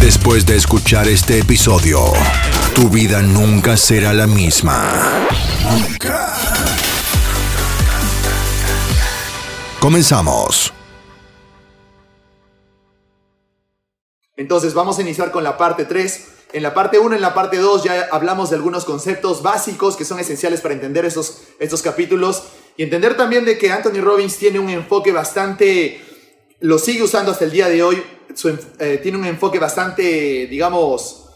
Después de escuchar este episodio, tu vida nunca será la misma. Comenzamos. Entonces vamos a iniciar con la parte 3. En la parte 1, en la parte 2 ya hablamos de algunos conceptos básicos que son esenciales para entender estos, estos capítulos y entender también de que Anthony Robbins tiene un enfoque bastante, lo sigue usando hasta el día de hoy, su eh, tiene un enfoque bastante, digamos,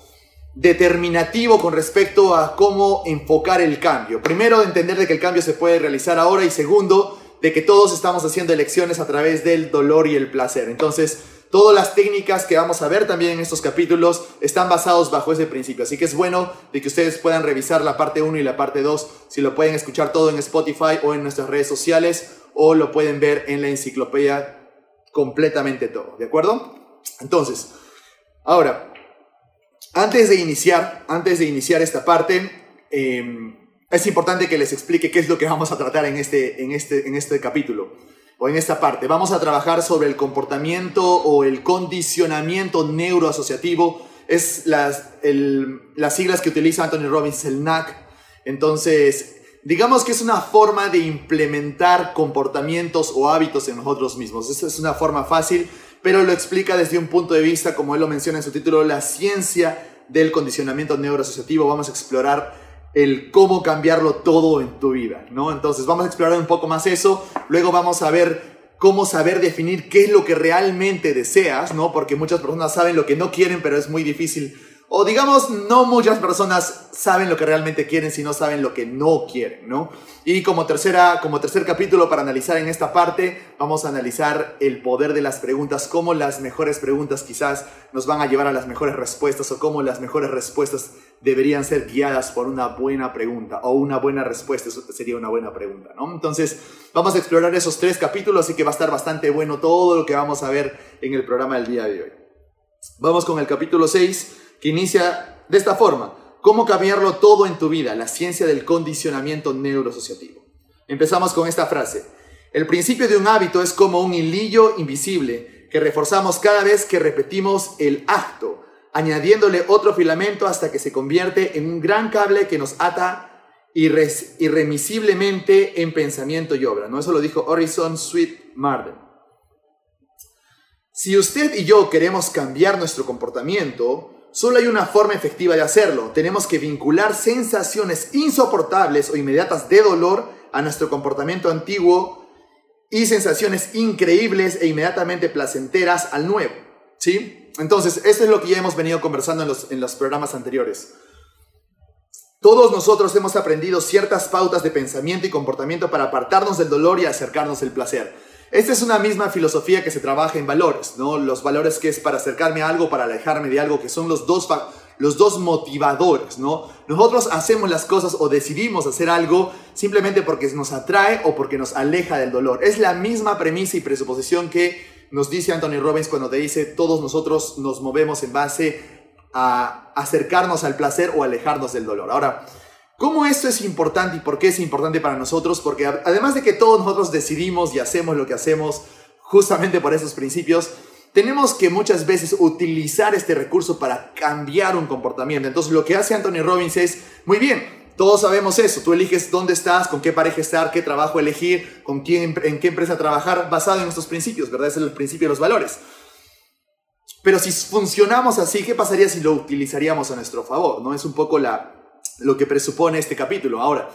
determinativo con respecto a cómo enfocar el cambio. Primero, de entender de que el cambio se puede realizar ahora y segundo, de que todos estamos haciendo elecciones a través del dolor y el placer. Entonces, todas las técnicas que vamos a ver también en estos capítulos están basados bajo ese principio. Así que es bueno de que ustedes puedan revisar la parte 1 y la parte 2, si lo pueden escuchar todo en Spotify o en nuestras redes sociales o lo pueden ver en la enciclopedia completamente todo, ¿de acuerdo? Entonces, ahora, antes de iniciar, antes de iniciar esta parte, eh, es importante que les explique qué es lo que vamos a tratar en este, en, este, en este capítulo o en esta parte. Vamos a trabajar sobre el comportamiento o el condicionamiento neuroasociativo. Es las, el- las siglas que utiliza Anthony Robbins, el NAC. Entonces, digamos que es una forma de implementar comportamientos o hábitos en nosotros mismos. Esa es una forma fácil, pero lo explica desde un punto de vista, como él lo menciona en su título, la ciencia del condicionamiento neuroasociativo. Vamos a explorar el cómo cambiarlo todo en tu vida, ¿no? Entonces vamos a explorar un poco más eso, luego vamos a ver cómo saber definir qué es lo que realmente deseas, ¿no? Porque muchas personas saben lo que no quieren, pero es muy difícil. O digamos, no muchas personas saben lo que realmente quieren, si no saben lo que no quieren, ¿no? Y como, tercera, como tercer capítulo para analizar en esta parte, vamos a analizar el poder de las preguntas, cómo las mejores preguntas quizás nos van a llevar a las mejores respuestas o cómo las mejores respuestas deberían ser guiadas por una buena pregunta o una buena respuesta, eso sería una buena pregunta, ¿no? Entonces, vamos a explorar esos tres capítulos, así que va a estar bastante bueno todo lo que vamos a ver en el programa del día de hoy. Vamos con el capítulo 6, que inicia de esta forma. ¿Cómo cambiarlo todo en tu vida? La ciencia del condicionamiento neuroasociativo. Empezamos con esta frase. El principio de un hábito es como un hilillo invisible que reforzamos cada vez que repetimos el acto, añadiéndole otro filamento hasta que se convierte en un gran cable que nos ata irremisiblemente en pensamiento y obra. ¿no? Eso lo dijo Horizon Sweet Marden. Si usted y yo queremos cambiar nuestro comportamiento, solo hay una forma efectiva de hacerlo. Tenemos que vincular sensaciones insoportables o inmediatas de dolor a nuestro comportamiento antiguo y sensaciones increíbles e inmediatamente placenteras al nuevo. ¿Sí? Entonces, esto es lo que ya hemos venido conversando en los, en los programas anteriores. Todos nosotros hemos aprendido ciertas pautas de pensamiento y comportamiento para apartarnos del dolor y acercarnos al placer. Esta es una misma filosofía que se trabaja en valores, ¿no? Los valores que es para acercarme a algo, para alejarme de algo, que son los dos, los dos motivadores, ¿no? Nosotros hacemos las cosas o decidimos hacer algo simplemente porque nos atrae o porque nos aleja del dolor. Es la misma premisa y presuposición que nos dice Anthony Robbins cuando te dice todos nosotros nos movemos en base a acercarnos al placer o alejarnos del dolor. Ahora, ¿cómo esto es importante y por qué es importante para nosotros? Porque además de que todos nosotros decidimos y hacemos lo que hacemos justamente por esos principios, tenemos que muchas veces utilizar este recurso para cambiar un comportamiento. Entonces lo que hace Anthony Robbins es, muy bien, todos sabemos eso, tú eliges dónde estás, con qué pareja estar, qué trabajo elegir, con quién, en qué empresa trabajar, basado en estos principios, ¿verdad? Es el principio de los valores. Pero si funcionamos así, ¿qué pasaría si lo utilizaríamos a nuestro favor? ¿No? Es un poco la, lo que presupone este capítulo. Ahora,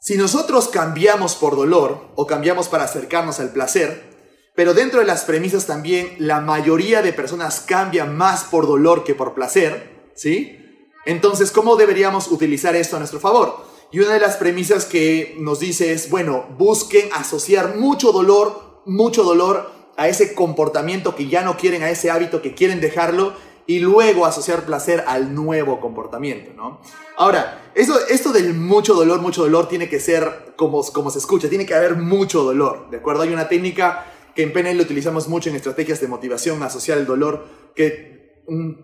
si nosotros cambiamos por dolor o cambiamos para acercarnos al placer, pero dentro de las premisas también la mayoría de personas cambian más por dolor que por placer, ¿sí? Entonces, ¿cómo deberíamos utilizar esto a nuestro favor? Y una de las premisas que nos dice es, bueno, busquen asociar mucho dolor, mucho dolor a ese comportamiento que ya no quieren, a ese hábito que quieren dejarlo y luego asociar placer al nuevo comportamiento, ¿no? Ahora, eso, esto del mucho dolor, mucho dolor tiene que ser como, como se escucha, tiene que haber mucho dolor, ¿de acuerdo? Hay una técnica que en PNL utilizamos mucho en estrategias de motivación, asociar el dolor, que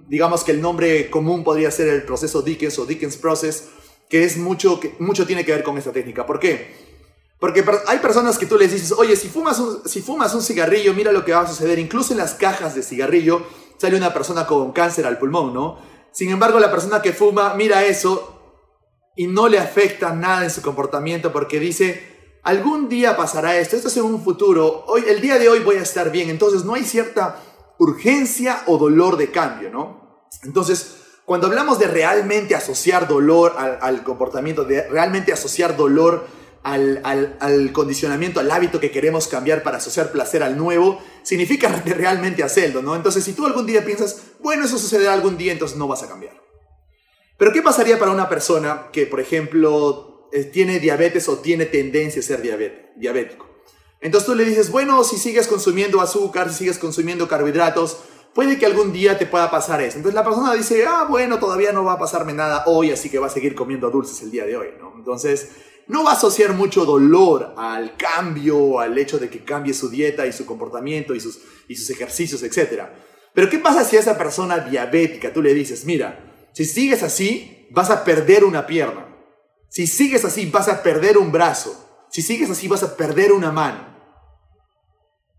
digamos que el nombre común podría ser el proceso Dickens o Dickens Process, que es mucho, que mucho tiene que ver con esta técnica. ¿Por qué? Porque hay personas que tú les dices, oye, si fumas, si fumas un cigarrillo, mira lo que va a suceder. Incluso en las cajas de cigarrillo sale una persona con cáncer al pulmón, ¿no? Sin embargo, la persona que fuma mira eso y no le afecta nada en su comportamiento porque dice, algún día pasará esto, esto es un futuro, hoy, el día de hoy voy a estar bien. Entonces no hay cierta urgencia o dolor de cambio, ¿no? Entonces, cuando hablamos de realmente asociar dolor al, al comportamiento, de realmente asociar dolor al, condicionamiento, al hábito que queremos cambiar para asociar placer al nuevo, significa realmente hacerlo, ¿no? Entonces, si tú algún día piensas, bueno, eso sucederá algún día, entonces no vas a cambiar. Pero, ¿qué pasaría para una persona que, por ejemplo, eh, tiene diabetes o tiene tendencia a ser diabético? Entonces tú le dices, bueno, si sigues consumiendo azúcar, si sigues consumiendo carbohidratos, puede que algún día te pueda pasar eso. Entonces la persona dice, ah, bueno, todavía no va a pasarme nada hoy, así que va a seguir comiendo dulces el día de hoy, ¿no? Entonces, no va a asociar mucho dolor al cambio, al hecho de que cambie su dieta y su comportamiento y sus, y sus ejercicios, etc. Pero ¿qué pasa si a esa persona diabética tú le dices, mira, si sigues así, vas a perder una pierna. Si sigues así, vas a perder un brazo. Si sigues así, vas a perder una mano.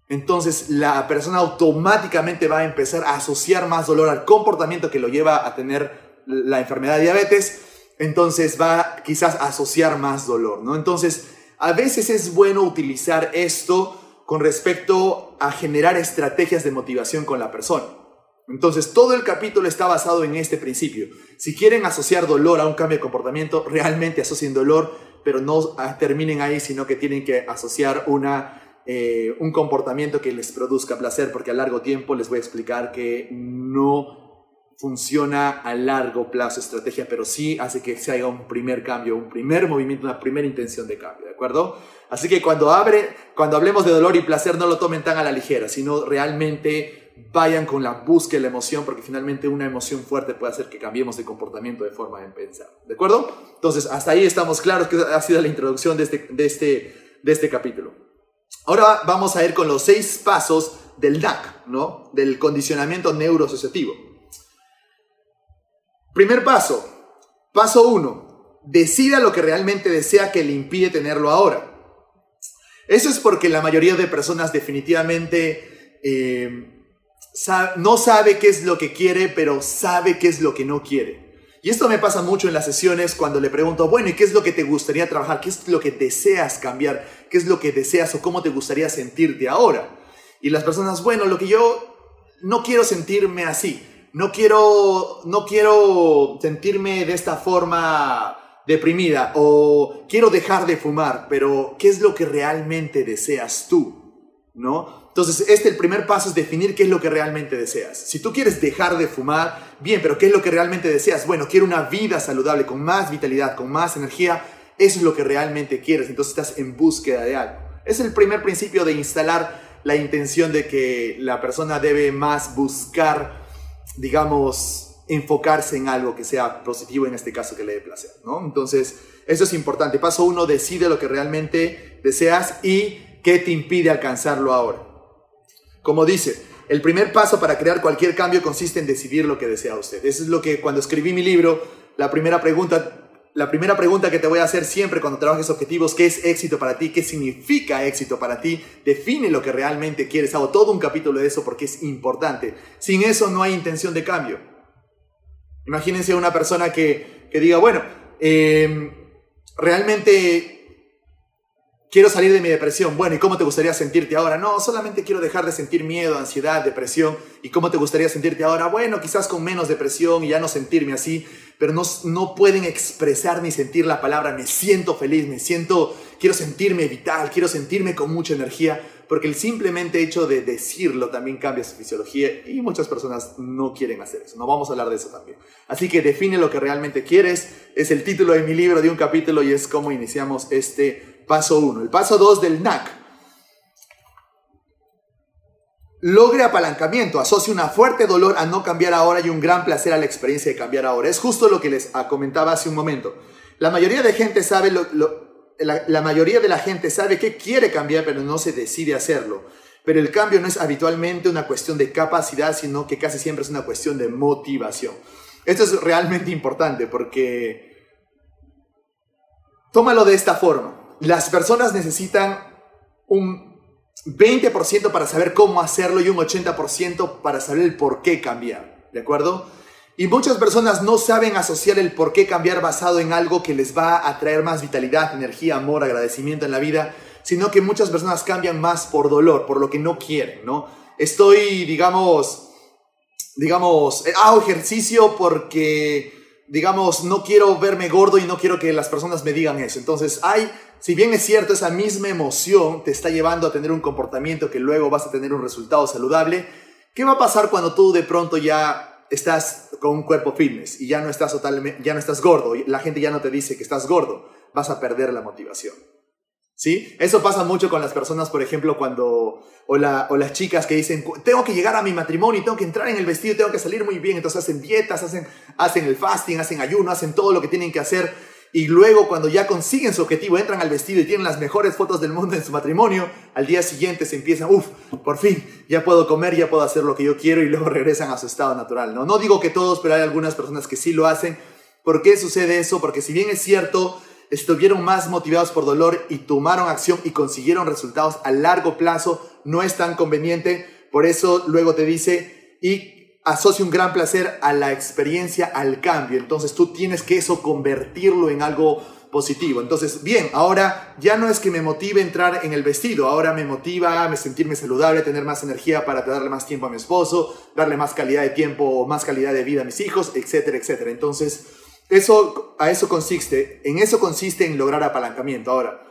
Entonces la persona automáticamente va a empezar a asociar más dolor al comportamiento que lo lleva a tener la enfermedad de diabetes entonces va quizás asociar más dolor, ¿no? Entonces, a veces es bueno utilizar esto con respecto a generar estrategias de motivación con la persona. Entonces, todo el capítulo está basado en este principio. Si quieren asociar dolor a un cambio de comportamiento, realmente asocien dolor, pero no terminen ahí, sino que tienen que asociar una, eh, un comportamiento que les produzca placer, porque a largo tiempo les voy a explicar que no funciona a largo plazo estrategia, pero sí hace que se haga un primer cambio, un primer movimiento, una primera intención de cambio, ¿de acuerdo? Así que cuando, abre, cuando hablemos de dolor y placer, no lo tomen tan a la ligera, sino realmente vayan con la búsqueda de la emoción, porque finalmente una emoción fuerte puede hacer que cambiemos de comportamiento de forma de pensar, ¿de acuerdo? Entonces, hasta ahí estamos claros que ha sido la introducción de este, de este, de este capítulo. Ahora vamos a ir con los seis pasos del DAC, ¿no? Del condicionamiento neuroasociativo. Primer paso. Paso 1. Decida lo que realmente desea que le impide tenerlo ahora. Eso es porque la mayoría de personas definitivamente eh, no sabe qué es lo que quiere, pero sabe qué es lo que no quiere. Y esto me pasa mucho en las sesiones cuando le pregunto, bueno, ¿y qué es lo que te gustaría trabajar? ¿Qué es lo que deseas cambiar? ¿Qué es lo que deseas o cómo te gustaría sentirte ahora? Y las personas, bueno, lo que yo no quiero sentirme así no quiero, no quiero sentirme de esta forma deprimida o quiero dejar de fumar, pero ¿qué es lo que realmente deseas tú? ¿No? Entonces, este el primer paso es definir qué es lo que realmente deseas. Si tú quieres dejar de fumar, bien, pero ¿qué es lo que realmente deseas? Bueno, quiero una vida saludable, con más vitalidad, con más energía. Eso es lo que realmente quieres. Entonces estás en búsqueda de algo. Es el primer principio de instalar la intención de que la persona debe más buscar digamos, enfocarse en algo que sea positivo, en este caso que le dé placer, ¿no? Entonces, eso es importante. Paso uno, decide lo que realmente deseas y qué te impide alcanzarlo ahora. Como dice, el primer paso para crear cualquier cambio consiste en decidir lo que desea usted. Eso es lo que cuando escribí mi libro, la primera pregunta la primera pregunta que te voy a hacer siempre cuando trabajes objetivos, ¿qué es éxito para ti? ¿Qué significa éxito para ti? Define lo que realmente quieres. Hago todo un capítulo de eso porque es importante. Sin eso no hay intención de cambio. Imagínense una persona que, diga, bueno, em, realmente quiero salir de mi depresión. Bueno, ¿y cómo te gustaría sentirte ahora? No, solamente quiero dejar de sentir miedo, ansiedad, depresión. ¿Y cómo te gustaría sentirte ahora? Bueno, quizás con menos depresión y ya no sentirme así pero no, no pueden expresar ni sentir la palabra me siento feliz, me siento, quiero sentirme vital, quiero sentirme con mucha energía, porque el simplemente hecho de decirlo también cambia su fisiología y muchas personas no quieren hacer eso. No vamos a hablar de eso también. Así que define lo que realmente quieres. Es el título de mi libro, de un capítulo, y es cómo iniciamos este paso 1. El paso 2 del NAC. logre apalancamiento, asocia una fuerte dolor a no cambiar ahora y un gran placer a la experiencia de cambiar ahora. Es justo lo que les comentaba hace un momento. La mayoría de gente sabe la, mayoría de la gente sabe que quiere cambiar, pero no se decide hacerlo. Pero el cambio no es habitualmente una cuestión de capacidad, sino que casi siempre es una cuestión de motivación. Esto es realmente importante porque tómalo de esta forma. Las personas necesitan un 20% para saber cómo hacerlo y un 80% para saber el por qué cambiar. ¿De acuerdo? Y muchas personas no saben asociar el por qué cambiar basado en algo que les va a traer más vitalidad, energía, amor, agradecimiento en la vida, sino que muchas personas cambian más por dolor, por lo que no quieren, ¿no? Estoy, digamos, digamos, hago ejercicio porque, digamos, no quiero verme gordo y no quiero que las personas me digan eso. Entonces, hay si bien es cierto, esa misma emoción te está llevando a tener un comportamiento que luego vas a tener un resultado saludable, ¿qué va a pasar cuando tú de pronto ya estás con un cuerpo fitness y ya no estás totalmente, ya no estás gordo, la gente ya no te dice que estás gordo, vas a perder la motivación. ¿Sí? Eso pasa mucho con las personas, por ejemplo, cuando, o, las chicas que dicen, tengo que llegar a mi matrimonio, tengo que entrar en el vestido, tengo que salir muy bien, entonces hacen dietas, hacen, hacen el fasting, hacen ayuno, hacen todo lo que tienen que hacer y luego cuando ya consiguen su objetivo, entran al vestido y tienen las mejores fotos del mundo en su matrimonio, al día siguiente se empiezan, uff, por fin, ya puedo comer, ya puedo hacer lo que yo quiero y luego regresan a su estado natural. No, no digo que todos, pero hay algunas personas que sí lo hacen. ¿Por qué sucede eso? Porque si bien es cierto, estuvieron más motivados por dolor y tomaron acción y consiguieron resultados a largo plazo, no es tan conveniente. Por eso luego te dice, y asocia un gran placer a la experiencia, al cambio. Entonces tú tienes que eso convertirlo en algo positivo. Entonces, bien, ahora ya no es que me motive entrar en el vestido, ahora me motiva a sentirme saludable, tener más energía para darle más tiempo a mi esposo, darle más calidad de tiempo, más calidad de vida a mis hijos, etcétera, etcétera. Entonces, eso, a eso consiste, en eso consiste en lograr apalancamiento. Ahora,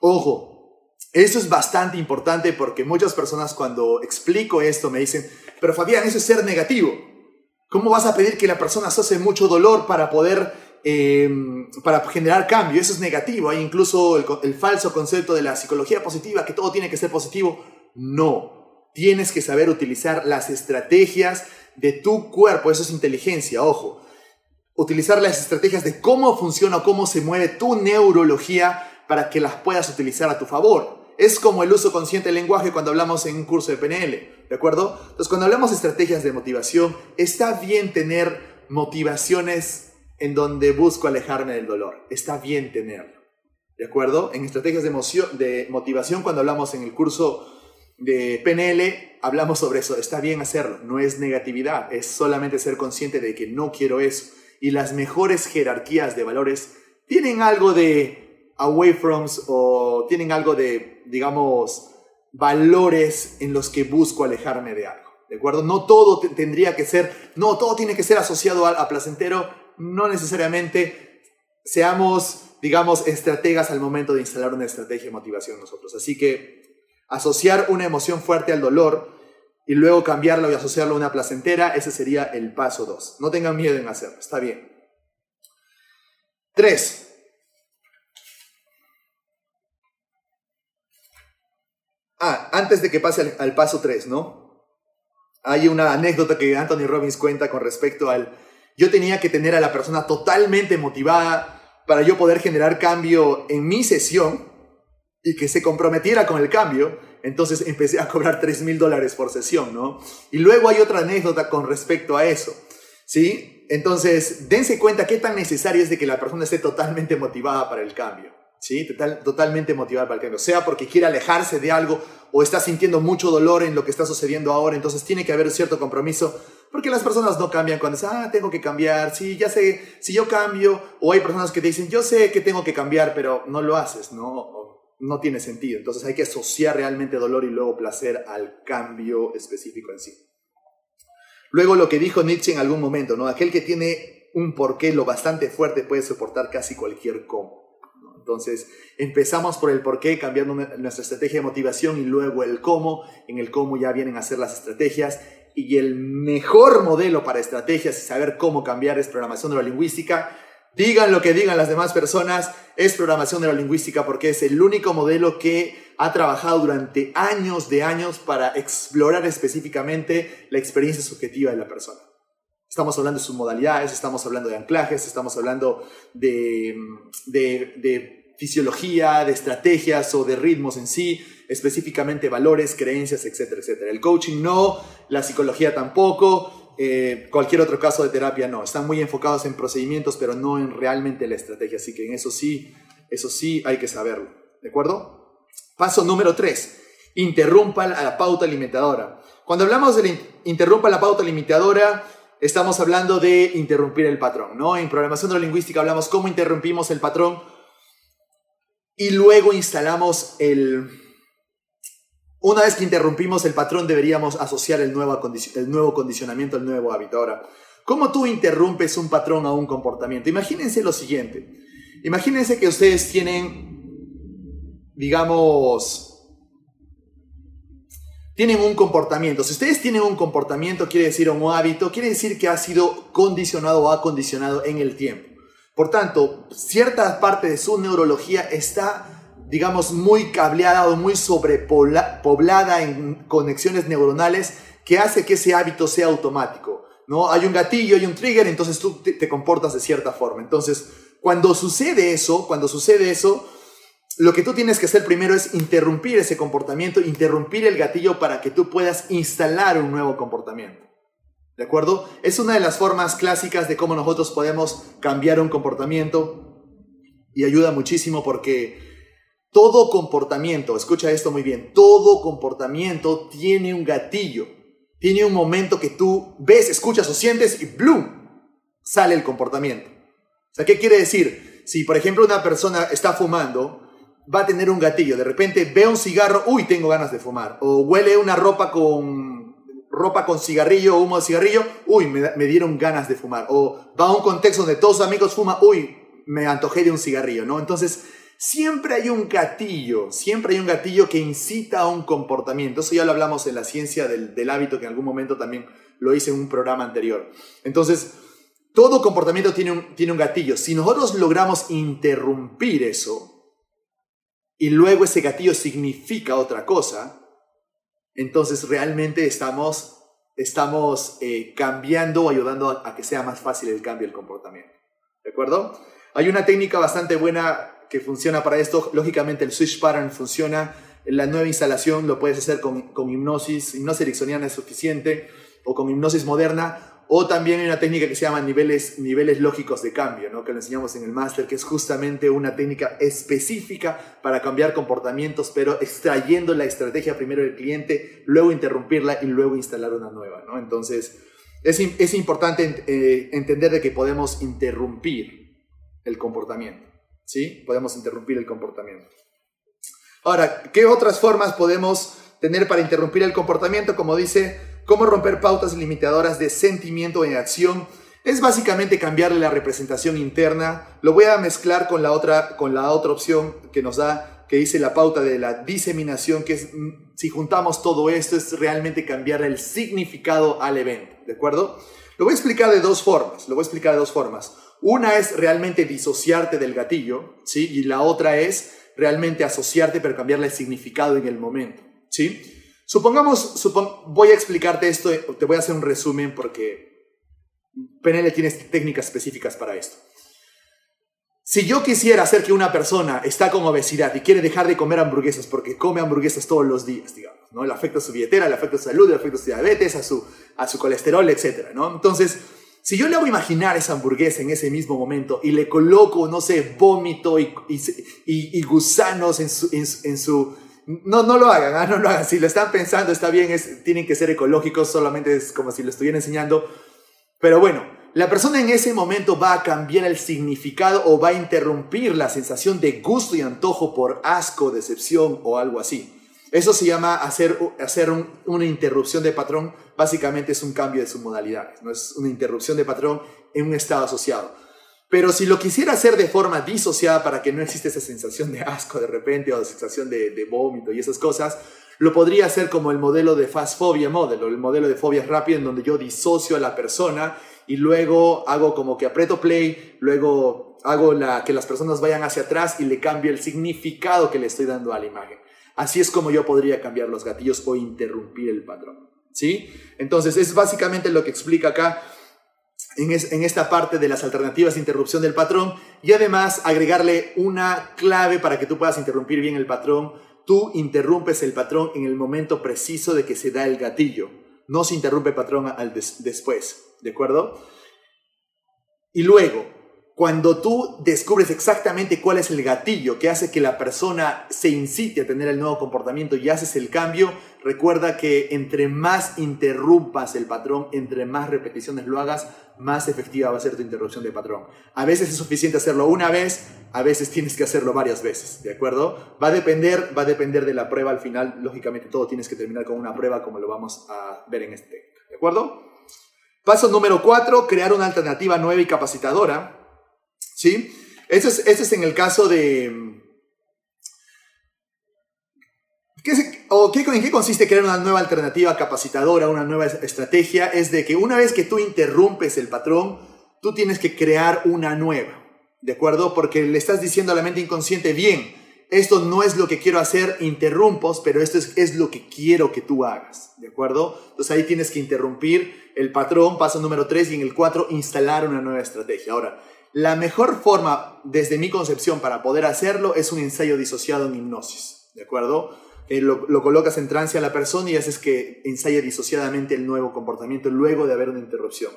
ojo, eso es bastante importante porque muchas personas cuando explico esto me dicen, pero Fabián, eso es ser negativo. ¿Cómo vas a pedir que la persona asocie mucho dolor para poder, eh, para generar cambio? Eso es negativo. Hay incluso el, el falso concepto de la psicología positiva, que todo tiene que ser positivo. No, tienes que saber utilizar las estrategias de tu cuerpo, eso es inteligencia, ojo. Utilizar las estrategias de cómo funciona o cómo se mueve tu neurología para que las puedas utilizar a tu favor. Es como el uso consciente del lenguaje cuando hablamos en un curso de PNL, ¿de acuerdo? Entonces, cuando hablamos de estrategias de motivación, está bien tener motivaciones en donde busco alejarme del dolor. Está bien tenerlo, ¿de acuerdo? En estrategias de, de motivación, cuando hablamos en el curso de PNL, hablamos sobre eso. Está bien hacerlo, no es negatividad, es solamente ser consciente de que no quiero eso. Y las mejores jerarquías de valores tienen algo de away from o tienen algo de, digamos, valores en los que busco alejarme de algo. ¿De acuerdo? No todo tendría que ser, no todo tiene que ser asociado a, placentero, no necesariamente seamos, digamos, estrategas al momento de instalar una estrategia de motivación nosotros. Así que asociar una emoción fuerte al dolor y luego cambiarlo y asociarlo a una placentera, ese sería el paso 2. No tengan miedo en hacerlo, está bien. 3. Ah, antes de que pase al, paso 3, ¿no? Hay una anécdota que Anthony Robbins cuenta con respecto al... Yo tenía que tener a la persona totalmente motivada para yo poder generar cambio en mi sesión y que se comprometiera con el cambio. Entonces empecé a cobrar 3 mil dólares por sesión, ¿no? Y luego hay otra anécdota con respecto a eso, ¿sí? Entonces, dense cuenta qué tan necesario es de que la persona esté totalmente motivada para el cambio. ¿sí? Total, totalmente motivada para el cambio, sea porque quiere alejarse de algo o está sintiendo mucho dolor en lo que está sucediendo ahora, entonces tiene que haber cierto compromiso, porque las personas no cambian cuando dicen, ah, tengo que cambiar, sí, ya sé, si yo cambio, o hay personas que dicen, yo sé que tengo que cambiar, pero no lo haces, no, no tiene sentido, entonces hay que asociar realmente dolor y luego placer al cambio específico en sí. Luego lo que dijo Nietzsche en algún momento, ¿no? Aquel que tiene un porqué lo bastante fuerte puede soportar casi cualquier cómo. Entonces, empezamos por el por qué, cambiando nuestra estrategia de motivación y luego el cómo. En el cómo ya vienen a ser las estrategias. Y el mejor modelo para estrategias y saber cómo cambiar es programación neurolingüística. Digan lo que digan las demás personas, es programación neurolingüística porque es el único modelo que ha trabajado durante años de años para explorar específicamente la experiencia subjetiva de la persona. Estamos hablando de sus modalidades, estamos hablando de anclajes, estamos hablando de, de, fisiología, de estrategias o de ritmos en sí, específicamente valores, creencias, etcétera, etcétera. El coaching no, la psicología tampoco, eh, cualquier otro caso de terapia no. Están muy enfocados en procedimientos, pero no en realmente la estrategia. Así que en eso sí, eso sí hay que saberlo. ¿De acuerdo? Paso número tres. Interrumpa la pauta limitadora. Cuando hablamos de interrumpa la pauta limitadora, estamos hablando de interrumpir el patrón, ¿no? En programación neurolingüística hablamos cómo interrumpimos el patrón y luego instalamos el... Una vez que interrumpimos el patrón deberíamos asociar el nuevo, el nuevo condicionamiento al nuevo hábito. Ahora, ¿cómo tú interrumpes un patrón a un comportamiento? Imagínense lo siguiente. Imagínense que ustedes tienen, digamos, tienen un comportamiento. Si ustedes tienen un comportamiento, quiere decir un hábito, quiere decir que ha sido condicionado o acondicionado en el tiempo. Por tanto, cierta parte de su neurología está, digamos, muy cableada o muy sobrepoblada en conexiones neuronales que hace que ese hábito sea automático. ¿no? Hay un gatillo, hay un trigger, entonces tú te comportas de cierta forma. Entonces, cuando sucede eso, cuando sucede eso, lo que tú tienes que hacer primero es interrumpir ese comportamiento, interrumpir el gatillo para que tú puedas instalar un nuevo comportamiento. ¿De acuerdo? Es una de las formas clásicas de cómo nosotros podemos cambiar un comportamiento y ayuda muchísimo porque todo comportamiento, escucha esto muy bien, todo comportamiento tiene un gatillo, tiene un momento que tú ves, escuchas o sientes y ¡bloom! sale el comportamiento. O sea, ¿qué quiere decir? Si, por ejemplo, una persona está fumando, va a tener un gatillo. De repente ve un cigarro, uy, tengo ganas de fumar. O huele una ropa con ropa con cigarrillo o humo de cigarrillo, uy, me, me, dieron ganas de fumar. O va a un contexto donde todos sus amigos fuman, uy, me antojé de un cigarrillo, ¿no? Entonces, siempre hay un gatillo, siempre hay un gatillo que incita a un comportamiento. Eso ya lo hablamos en la ciencia del, hábito, que en algún momento también lo hice en un programa anterior. Entonces, todo comportamiento tiene un, tiene un gatillo. Si nosotros logramos interrumpir eso, y luego ese gatillo significa otra cosa, entonces realmente estamos, estamos eh, cambiando o ayudando a, que sea más fácil el cambio del comportamiento. ¿De acuerdo? Hay una técnica bastante buena que funciona para esto. Lógicamente el switch pattern funciona. La nueva instalación lo puedes hacer con, con hipnosis. Hipnosis ericksoniana es suficiente o con hipnosis moderna o también hay una técnica que se llama niveles, niveles lógicos de cambio, ¿no? que lo enseñamos en el máster, que es justamente una técnica específica para cambiar comportamientos, pero extrayendo la estrategia primero del cliente, luego interrumpirla y luego instalar una nueva. ¿no? Entonces, es, es importante eh, entender de que podemos interrumpir el comportamiento. ¿Sí? Podemos interrumpir el comportamiento. Ahora, ¿qué otras formas podemos tener para interrumpir el comportamiento? Como dice cómo romper pautas limitadoras de sentimiento en acción. Es básicamente cambiarle la representación interna. Lo voy a mezclar con la otra, con la otra opción que nos da, que dice la pauta de la diseminación, que es, mm, si juntamos todo esto, es realmente cambiar el significado al evento. ¿De acuerdo? Lo voy a explicar de dos formas. Lo voy a explicar de dos formas. Una es realmente disociarte del gatillo, ¿sí? Y la otra es realmente asociarte pero cambiarle el significado en el momento, ¿sí? Supongamos, voy a explicarte esto, te voy a hacer un resumen porque PNL tiene técnicas específicas para esto. Si yo quisiera hacer que una persona está con obesidad y quiere dejar de comer hamburguesas porque come hamburguesas todos los días, digamos, ¿no? Le afecta a su billetera, le afecta a su salud, le afecta a su diabetes, a su, a su colesterol, etc. ¿no? Entonces, si yo le hago imaginar esa hamburguesa en ese mismo momento y le coloco, no sé, vómito y, y, gusanos en su, en su no, no lo hagan, ¿ah? no lo hagan. Si lo están pensando, está bien, es, tienen que ser ecológicos, solamente es como si lo estuvieran enseñando. Pero bueno, la persona en ese momento va a cambiar el significado o va a interrumpir la sensación de gusto y antojo por asco, decepción o algo así. Eso se llama hacer, hacer una interrupción de patrón. Básicamente es un cambio de su modalidad. No es una interrupción de patrón en un estado asociado. Pero si lo quisiera hacer de forma disociada para que no exista esa sensación de asco de repente o sensación de, vómito y esas cosas, lo podría hacer como el modelo de fast phobia model o el modelo de fobia rápida en donde yo disocio a la persona y luego hago como que aprieto play, luego hago que las personas vayan hacia atrás y le cambio el significado que le estoy dando a la imagen. Así es como yo podría cambiar los gatillos o interrumpir el patrón. ¿Sí? Entonces, es básicamente lo que explica acá en, esta parte de las alternativas de interrupción del patrón y además agregarle una clave para que tú puedas interrumpir bien el patrón. Tú interrumpes el patrón en el momento preciso de que se da el gatillo. No se interrumpe el patrón al después. ¿De acuerdo? Y luego, cuando tú descubres exactamente cuál es el gatillo que hace que la persona se incite a tener el nuevo comportamiento y haces el cambio, recuerda que entre más interrumpas el patrón, entre más repeticiones lo hagas, más efectiva va a ser tu interrupción de patrón. A veces es suficiente hacerlo una vez, a veces tienes que hacerlo varias veces, ¿de acuerdo? Va a depender, va a depender de la prueba al final, lógicamente todo tienes que terminar con una prueba como lo vamos a ver en este, ¿de acuerdo? Paso número cuatro, crear una alternativa nueva y capacitadora. ¿Sí? Ese es, en el caso de... ¿Qué o qué, ¿En qué consiste crear una nueva alternativa capacitadora, una nueva estrategia? Es de que una vez que tú interrumpes el patrón, tú tienes que crear una nueva, ¿de acuerdo? Porque le estás diciendo a la mente inconsciente, bien, esto no es lo que quiero hacer, interrumpos, pero esto es, es lo que quiero que tú hagas, ¿de acuerdo? Entonces ahí tienes que interrumpir el patrón, paso número 3, y en el 4, instalar una nueva estrategia. Ahora, la mejor forma, desde mi concepción, para poder hacerlo es un ensayo disociado en hipnosis, ¿de acuerdo? Eh, lo, colocas en trance a la persona y haces que ensaye disociadamente el nuevo comportamiento luego de haber una interrupción.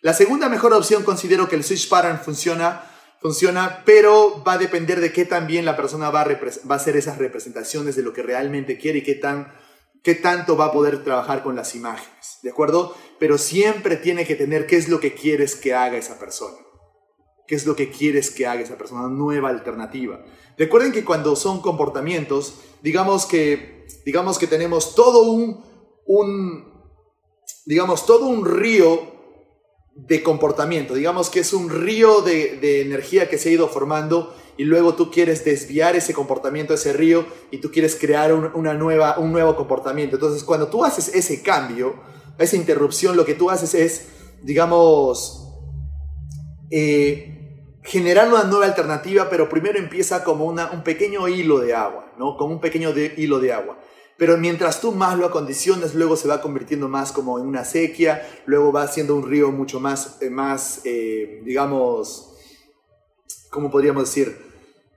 La segunda mejor opción considero que el switch pattern funciona, funciona pero va a depender de qué tan bien la persona va a, va hacer esas representaciones de lo que realmente quiere y qué, tan, qué tanto va a poder trabajar con las imágenes, ¿de acuerdo? Pero siempre tiene que tener qué es lo que quieres que haga esa persona qué es lo que quieres que haga esa persona, nueva alternativa. Recuerden que cuando son comportamientos, digamos que, digamos que tenemos todo un, un, digamos, todo un río de comportamiento, digamos que es un río de, energía que se ha ido formando y luego tú quieres desviar ese comportamiento, ese río, y tú quieres crear una nueva, un nuevo comportamiento. Entonces, cuando tú haces ese cambio, esa interrupción, lo que tú haces es, digamos, eh, generar una nueva alternativa, pero primero empieza como una, un pequeño hilo de agua, ¿no? Como un pequeño hilo de agua. Pero mientras tú más lo acondicionas, luego se va convirtiendo más como en una sequía, luego va siendo un río mucho más, eh, más eh, digamos, ¿cómo podríamos decir?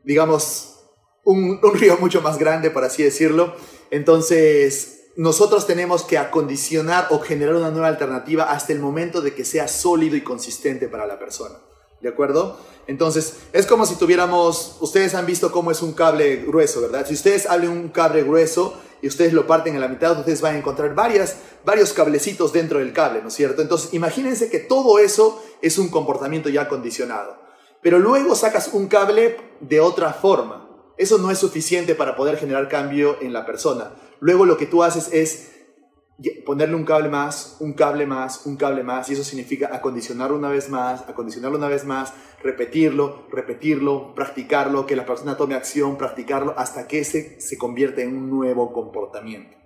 Digamos, un, un río mucho más grande, por así decirlo. Entonces, nosotros tenemos que acondicionar o generar una nueva alternativa hasta el momento de que sea sólido y consistente para la persona. ¿De acuerdo? Entonces, es como si tuviéramos, ustedes han visto cómo es un cable grueso, ¿verdad? Si ustedes abren un cable grueso y ustedes lo parten en la mitad, ustedes van a encontrar varias, varios cablecitos dentro del cable, ¿no es cierto? Entonces, imagínense que todo eso es un comportamiento ya condicionado. Pero luego sacas un cable de otra forma. Eso no es suficiente para poder generar cambio en la persona. Luego lo que tú haces es ponerle un cable más, un cable más, un cable más, y eso significa acondicionarlo una vez más, acondicionarlo una vez más, repetirlo, repetirlo, practicarlo, que la persona tome acción, practicarlo, hasta que ese se convierta en un nuevo comportamiento.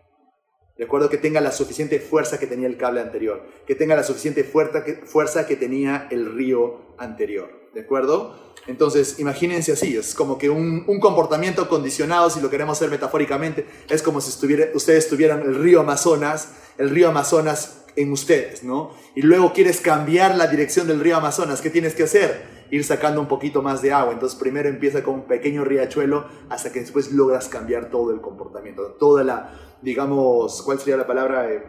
De acuerdo que tenga la suficiente fuerza que tenía el cable anterior, que tenga la suficiente fuerza fuerza que tenía el río anterior. ¿De acuerdo? Entonces, imagínense así, es como que un, comportamiento condicionado, si lo queremos hacer metafóricamente, es como si estuviera, ustedes tuvieran el río Amazonas, el río Amazonas en ustedes, ¿no? Y luego quieres cambiar la dirección del río Amazonas, ¿qué tienes que hacer? Ir sacando un poquito más de agua. Entonces, primero empieza con un pequeño riachuelo hasta que después logras cambiar todo el comportamiento, toda la, digamos, ¿cuál sería la palabra? Eh,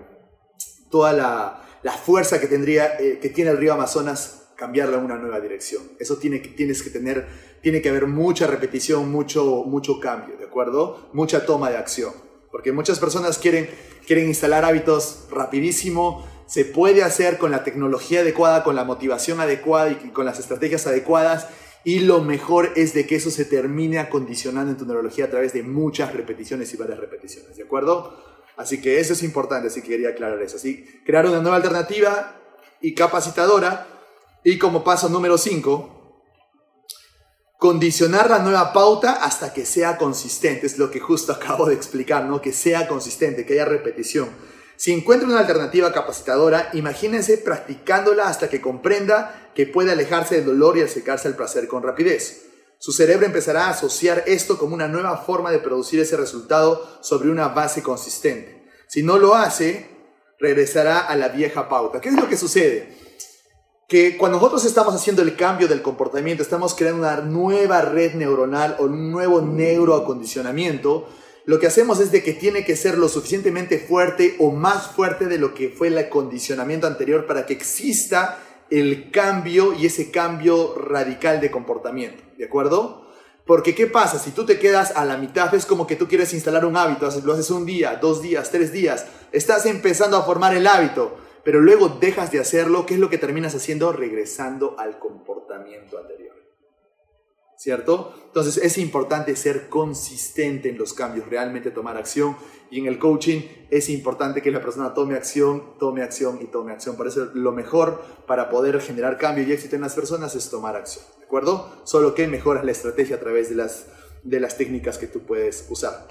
toda la, fuerza que, tendría, eh, que tiene el río Amazonas cambiarla en una nueva dirección. Eso tiene, tienes que tener, tiene que haber mucha repetición, mucho, mucho cambio, ¿de acuerdo? Mucha toma de acción. Porque muchas personas quieren, quieren instalar hábitos rapidísimo, se puede hacer con la tecnología adecuada, con la motivación adecuada y con las estrategias adecuadas. Y lo mejor es de que eso se termine acondicionando en tu neurología a través de muchas repeticiones y varias repeticiones, ¿de acuerdo? Así que eso es importante, así que quería aclarar eso. Así, crear una nueva alternativa y capacitadora y como paso número 5, condicionar la nueva pauta hasta que sea consistente. Es lo que justo acabo de explicar, ¿no? Que sea consistente, que haya repetición. Si encuentra una alternativa capacitadora, imagínense practicándola hasta que comprenda que puede alejarse del dolor y acercarse al placer con rapidez. Su cerebro empezará a asociar esto como una nueva forma de producir ese resultado sobre una base consistente. Si no lo hace, regresará a la vieja pauta. ¿Qué es lo que sucede? Que cuando nosotros estamos haciendo el cambio del comportamiento, estamos creando una nueva red neuronal o un nuevo neuroacondicionamiento, lo que hacemos es de que tiene que ser lo suficientemente fuerte o más fuerte de lo que fue el acondicionamiento anterior para que exista el cambio y ese cambio radical de comportamiento, ¿de acuerdo? Porque ¿qué pasa? Si tú te quedas a la mitad, es como que tú quieres instalar un hábito, lo haces un día, dos días, tres días, estás empezando a formar el hábito, pero luego dejas de hacerlo, ¿qué es lo que terminas haciendo? Regresando al comportamiento anterior. ¿cierto? Entonces es importante ser consistente en los cambios, realmente tomar acción. Y en el coaching es importante que la persona tome acción, tome acción y tome acción. Por eso lo mejor para poder generar cambio y éxito en las personas es tomar acción, ¿de acuerdo? Solo que mejoras la estrategia a través de las, de las técnicas que tú puedes usar.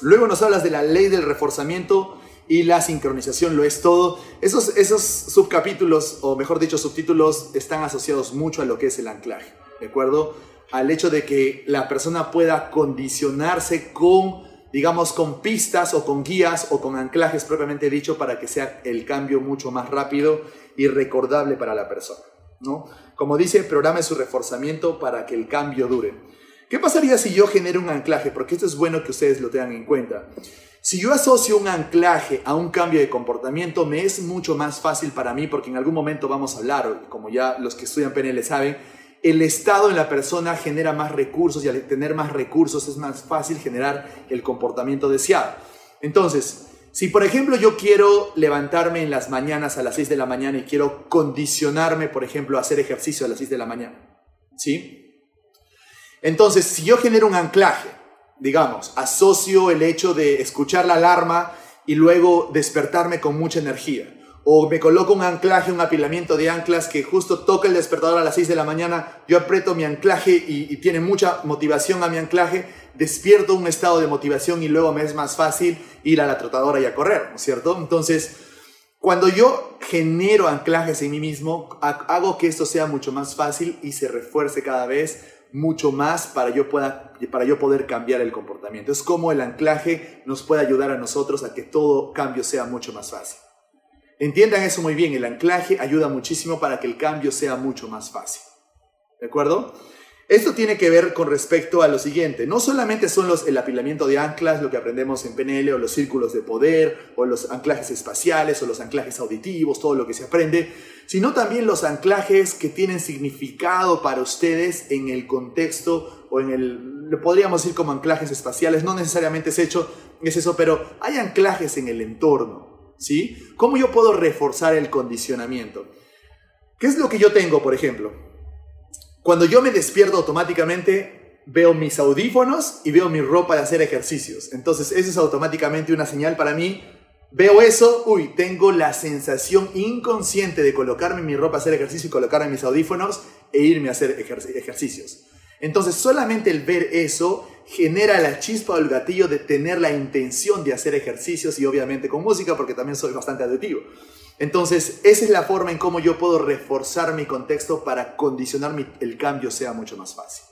Luego nos hablas de la ley del reforzamiento y la sincronización lo es todo. Esos, esos subcapítulos, o mejor dicho, subtítulos, están asociados mucho a lo que es el anclaje, ¿de acuerdo? al hecho de que la persona pueda condicionarse con, digamos, con pistas o con guías o con anclajes propiamente dicho para que sea el cambio mucho más rápido y recordable para la persona, ¿no? Como dice, programe su reforzamiento para que el cambio dure. ¿Qué pasaría si yo genero un anclaje? Porque esto es bueno que ustedes lo tengan en cuenta. Si yo asocio un anclaje a un cambio de comportamiento, me es mucho más fácil para mí, porque en algún momento vamos a hablar, como ya los que estudian PNL saben, el Estado en la persona genera más recursos y al tener más recursos es más fácil generar el comportamiento deseado. Entonces, si por ejemplo yo quiero levantarme en las mañanas a las 6 de la mañana y quiero condicionarme, por ejemplo, a hacer ejercicio a las 6 de la mañana, ¿sí? Entonces, si yo genero un anclaje, digamos, asocio el hecho de escuchar la alarma y luego despertarme con mucha energía, o me coloco un anclaje, un apilamiento de anclas que justo toca el despertador a las 6 de la mañana, yo aprieto mi anclaje y, tiene mucha motivación a mi anclaje, despierto un estado de motivación y luego me es más fácil ir a la trotadora y a correr, ¿no es cierto? Entonces, cuando yo genero anclajes en mí mismo, hago que esto sea mucho más fácil y se refuerce cada vez mucho más para yo, pueda, para yo poder cambiar el comportamiento. Es como el anclaje nos puede ayudar a nosotros a que todo cambio sea mucho más fácil. Entiendan eso muy bien, el anclaje ayuda muchísimo para que el cambio sea mucho más fácil. ¿De acuerdo? Esto tiene que ver con respecto a lo siguiente, no solamente son el apilamiento de anclas, lo que aprendemos en PNL, o los círculos de poder, o los anclajes espaciales, o los anclajes auditivos, todo lo que se aprende, sino también los anclajes que tienen significado para ustedes en el contexto, o en el, lo podríamos decir como anclajes espaciales, no necesariamente es hecho, es eso, pero hay anclajes en el entorno. ¿sí? ¿Cómo yo puedo reforzar el condicionamiento? ¿Qué es lo que yo tengo, por ejemplo? Cuando yo me despierto automáticamente, veo mis audífonos y veo mi ropa de hacer ejercicios. Entonces, eso es automáticamente una señal para mí. Veo eso, uy, tengo la sensación inconsciente de colocarme mi ropa a hacer ejercicio y colocarme mis audífonos e irme a hacer ejercicios. Entonces, solamente el ver eso genera la chispa o el gatillo de tener la intención de hacer ejercicios y obviamente con música porque también soy bastante adictivo. Entonces, esa es la forma en cómo yo puedo reforzar mi contexto para condicionar el cambio sea mucho más fácil.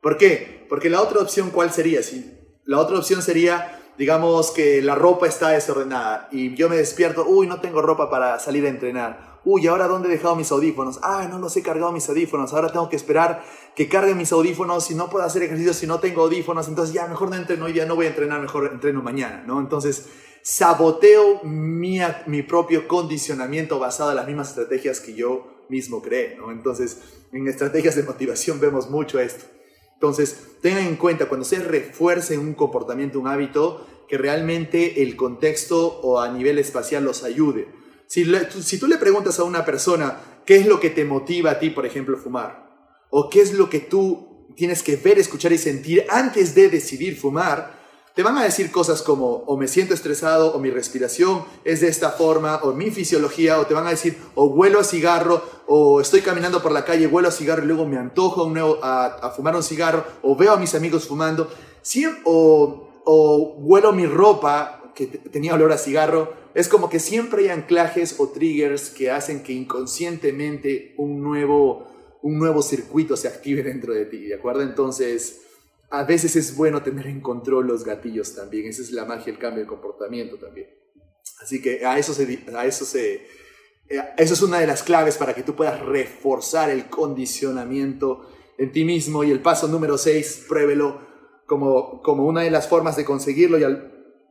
¿Por qué? Porque la otra opción, ¿cuál sería? Si la otra opción sería, digamos que la ropa está desordenada y yo me despierto, uy, no tengo ropa para salir a entrenar uy, ¿ahora dónde he dejado mis audífonos? Ah, no los he cargado mis audífonos, ahora tengo que esperar que carguen mis audífonos y no puedo hacer ejercicio si no tengo audífonos, entonces ya mejor no entreno hoy día, no voy a entrenar, mejor entreno mañana, ¿no? Entonces saboteo mi, mi propio condicionamiento basado en las mismas estrategias que yo mismo creé, ¿no? Entonces, en estrategias de motivación vemos mucho esto. Entonces, tengan en cuenta, cuando se refuerce un comportamiento, un hábito, que realmente el contexto o a nivel espacial los ayude. Si, si, tú le preguntas a una persona qué es lo que te motiva a ti, por ejemplo, fumar, o qué es lo que tú tienes que ver, escuchar y sentir antes de decidir fumar, te van a decir cosas como o me siento estresado, o mi respiración es de esta forma, o mi fisiología, o te van a decir o huelo a cigarro, o estoy caminando por la calle, huelo a cigarro y luego me antojo un nuevo, a, fumar un cigarro, o veo a mis amigos fumando, o, o huelo mi ropa que tenía olor a cigarro. Es como que siempre hay anclajes o triggers que hacen que inconscientemente un nuevo, un nuevo circuito se active dentro de ti, ¿de acuerdo? Entonces, a veces es bueno tener en control los gatillos también. Esa es la magia del cambio de comportamiento también. Así que a eso se, a eso se, eh, eso es una de las claves para que tú puedas reforzar el condicionamiento en ti mismo. Y el paso número 6, pruébelo como, como una de las formas de conseguirlo y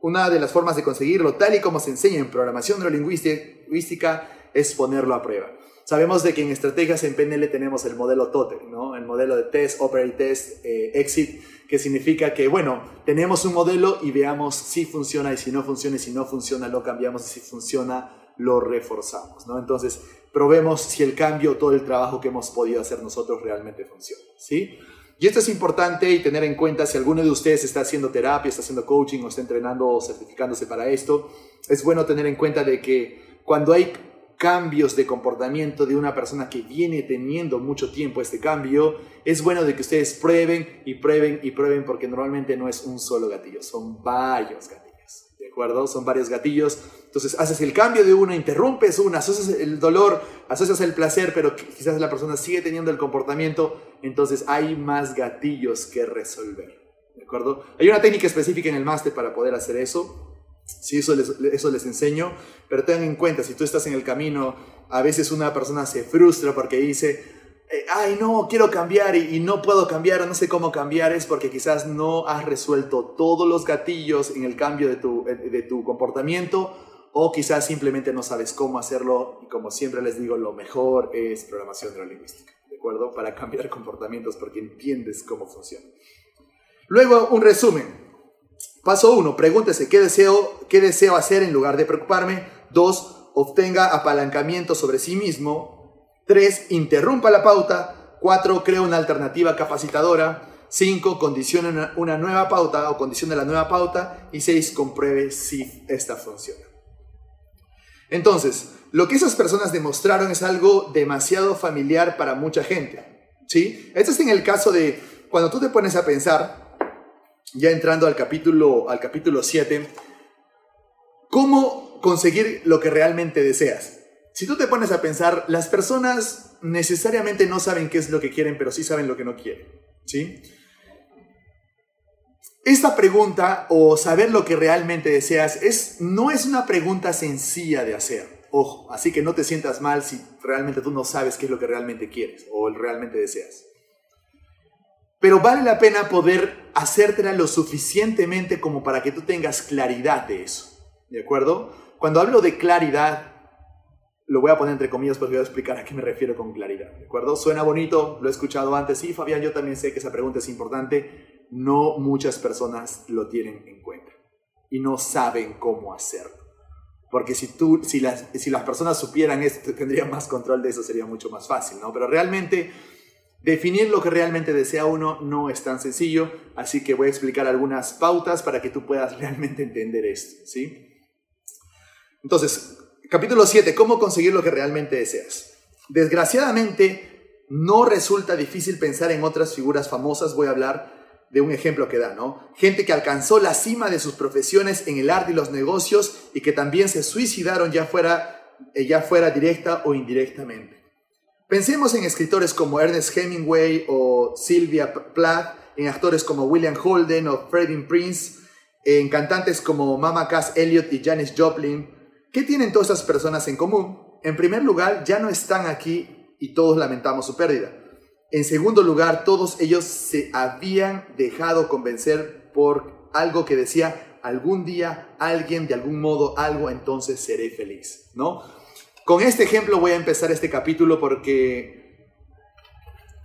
una de las formas de conseguirlo, tal y como se enseña en programación neurolingüística, es ponerlo a prueba. Sabemos de que en estrategias en PNL tenemos el modelo TOTE, ¿no? el modelo de Test, Operate Test, eh, Exit, que significa que, bueno, tenemos un modelo y veamos si funciona y si no funciona y si no funciona lo cambiamos y si funciona lo reforzamos. ¿no? Entonces, probemos si el cambio, todo el trabajo que hemos podido hacer nosotros realmente funciona. ¿sí? Y esto es importante y tener en cuenta si alguno de ustedes está haciendo terapia, está haciendo coaching o está entrenando o certificándose para esto, es bueno tener en cuenta de que cuando hay cambios de comportamiento de una persona que viene teniendo mucho tiempo este cambio, es bueno de que ustedes prueben y prueben y prueben porque normalmente no es un solo gatillo, son varios gatillos. ¿De acuerdo? Son varios gatillos. Entonces haces el cambio de uno, interrumpes una, asocias el dolor, asocias el placer, pero quizás la persona sigue teniendo el comportamiento, entonces hay más gatillos que resolver. ¿De acuerdo? Hay una técnica específica en el máster para poder hacer eso. Sí, eso les, eso les enseño, pero tengan en cuenta, si tú estás en el camino, a veces una persona se frustra porque dice, eh, ay no, quiero cambiar y, no puedo cambiar, no sé cómo cambiar, es porque quizás no has resuelto todos los gatillos en el cambio de tu, eh, de tu comportamiento o quizás simplemente no sabes cómo hacerlo y como siempre les digo, lo mejor es programación neurolingüística, ¿de acuerdo? Para cambiar comportamientos porque entiendes cómo funciona. Luego, un resumen. Paso 1, pregúntese ¿qué deseo, qué deseo hacer en lugar de preocuparme. 2, obtenga apalancamiento sobre sí mismo. 3, interrumpa la pauta. 4, crea una alternativa capacitadora. 5, condicione una, nueva pauta o condicione la nueva pauta. Y 6, compruebe si esta funciona. Entonces, lo que esas personas demostraron es algo demasiado familiar para mucha gente. ¿sí? Esto es en el caso de cuando tú te pones a pensar, ya entrando al capítulo, al capítulo 7, ¿cómo conseguir lo que realmente deseas? Si tú te pones a pensar, las personas necesariamente no saben qué es lo que quieren, pero sí saben lo que no quieren. ¿sí? Esta pregunta o saber lo que realmente deseas es, no es una pregunta sencilla de hacer. Ojo, así que no te sientas mal si realmente tú no sabes qué es lo que realmente quieres o realmente deseas. Pero vale la pena poder hacértela lo suficientemente como para que tú tengas claridad de eso. ¿De acuerdo? Cuando hablo de claridad, lo voy a poner entre comillas porque voy a explicar a qué me refiero con claridad. ¿De acuerdo? Suena bonito, lo he escuchado antes. Sí, Fabián, yo también sé que esa pregunta es importante. No muchas personas lo tienen en cuenta y no saben cómo hacerlo. Porque si, tú, si, las, si las personas supieran esto, tendrían más control de eso, sería mucho más fácil, ¿no? Pero realmente Definir lo que realmente desea uno no es tan sencillo, así que voy a explicar algunas pautas para que tú puedas realmente entender esto, ¿sí? Entonces, capítulo 7, ¿cómo conseguir lo que realmente deseas? Desgraciadamente, no resulta difícil pensar en otras figuras famosas, voy a hablar de un ejemplo que da, ¿no? Gente que alcanzó la cima de sus profesiones en el arte y los negocios y que también se suicidaron ya fuera, eh, ya fuera directa o indirectamente. Pensemos en escritores como Ernest Hemingway o Sylvia Plath, en actores como William Holden o Freddie Prince, en cantantes como Mama Cass Elliot y Janis Joplin. ¿Qué tienen todas estas personas en común? En primer lugar, ya no están aquí y todos lamentamos su pérdida. En segundo lugar, todos ellos se habían dejado convencer por algo que decía, algún día alguien de algún modo algo, entonces seré feliz, ¿no? Con este ejemplo voy a empezar este capítulo porque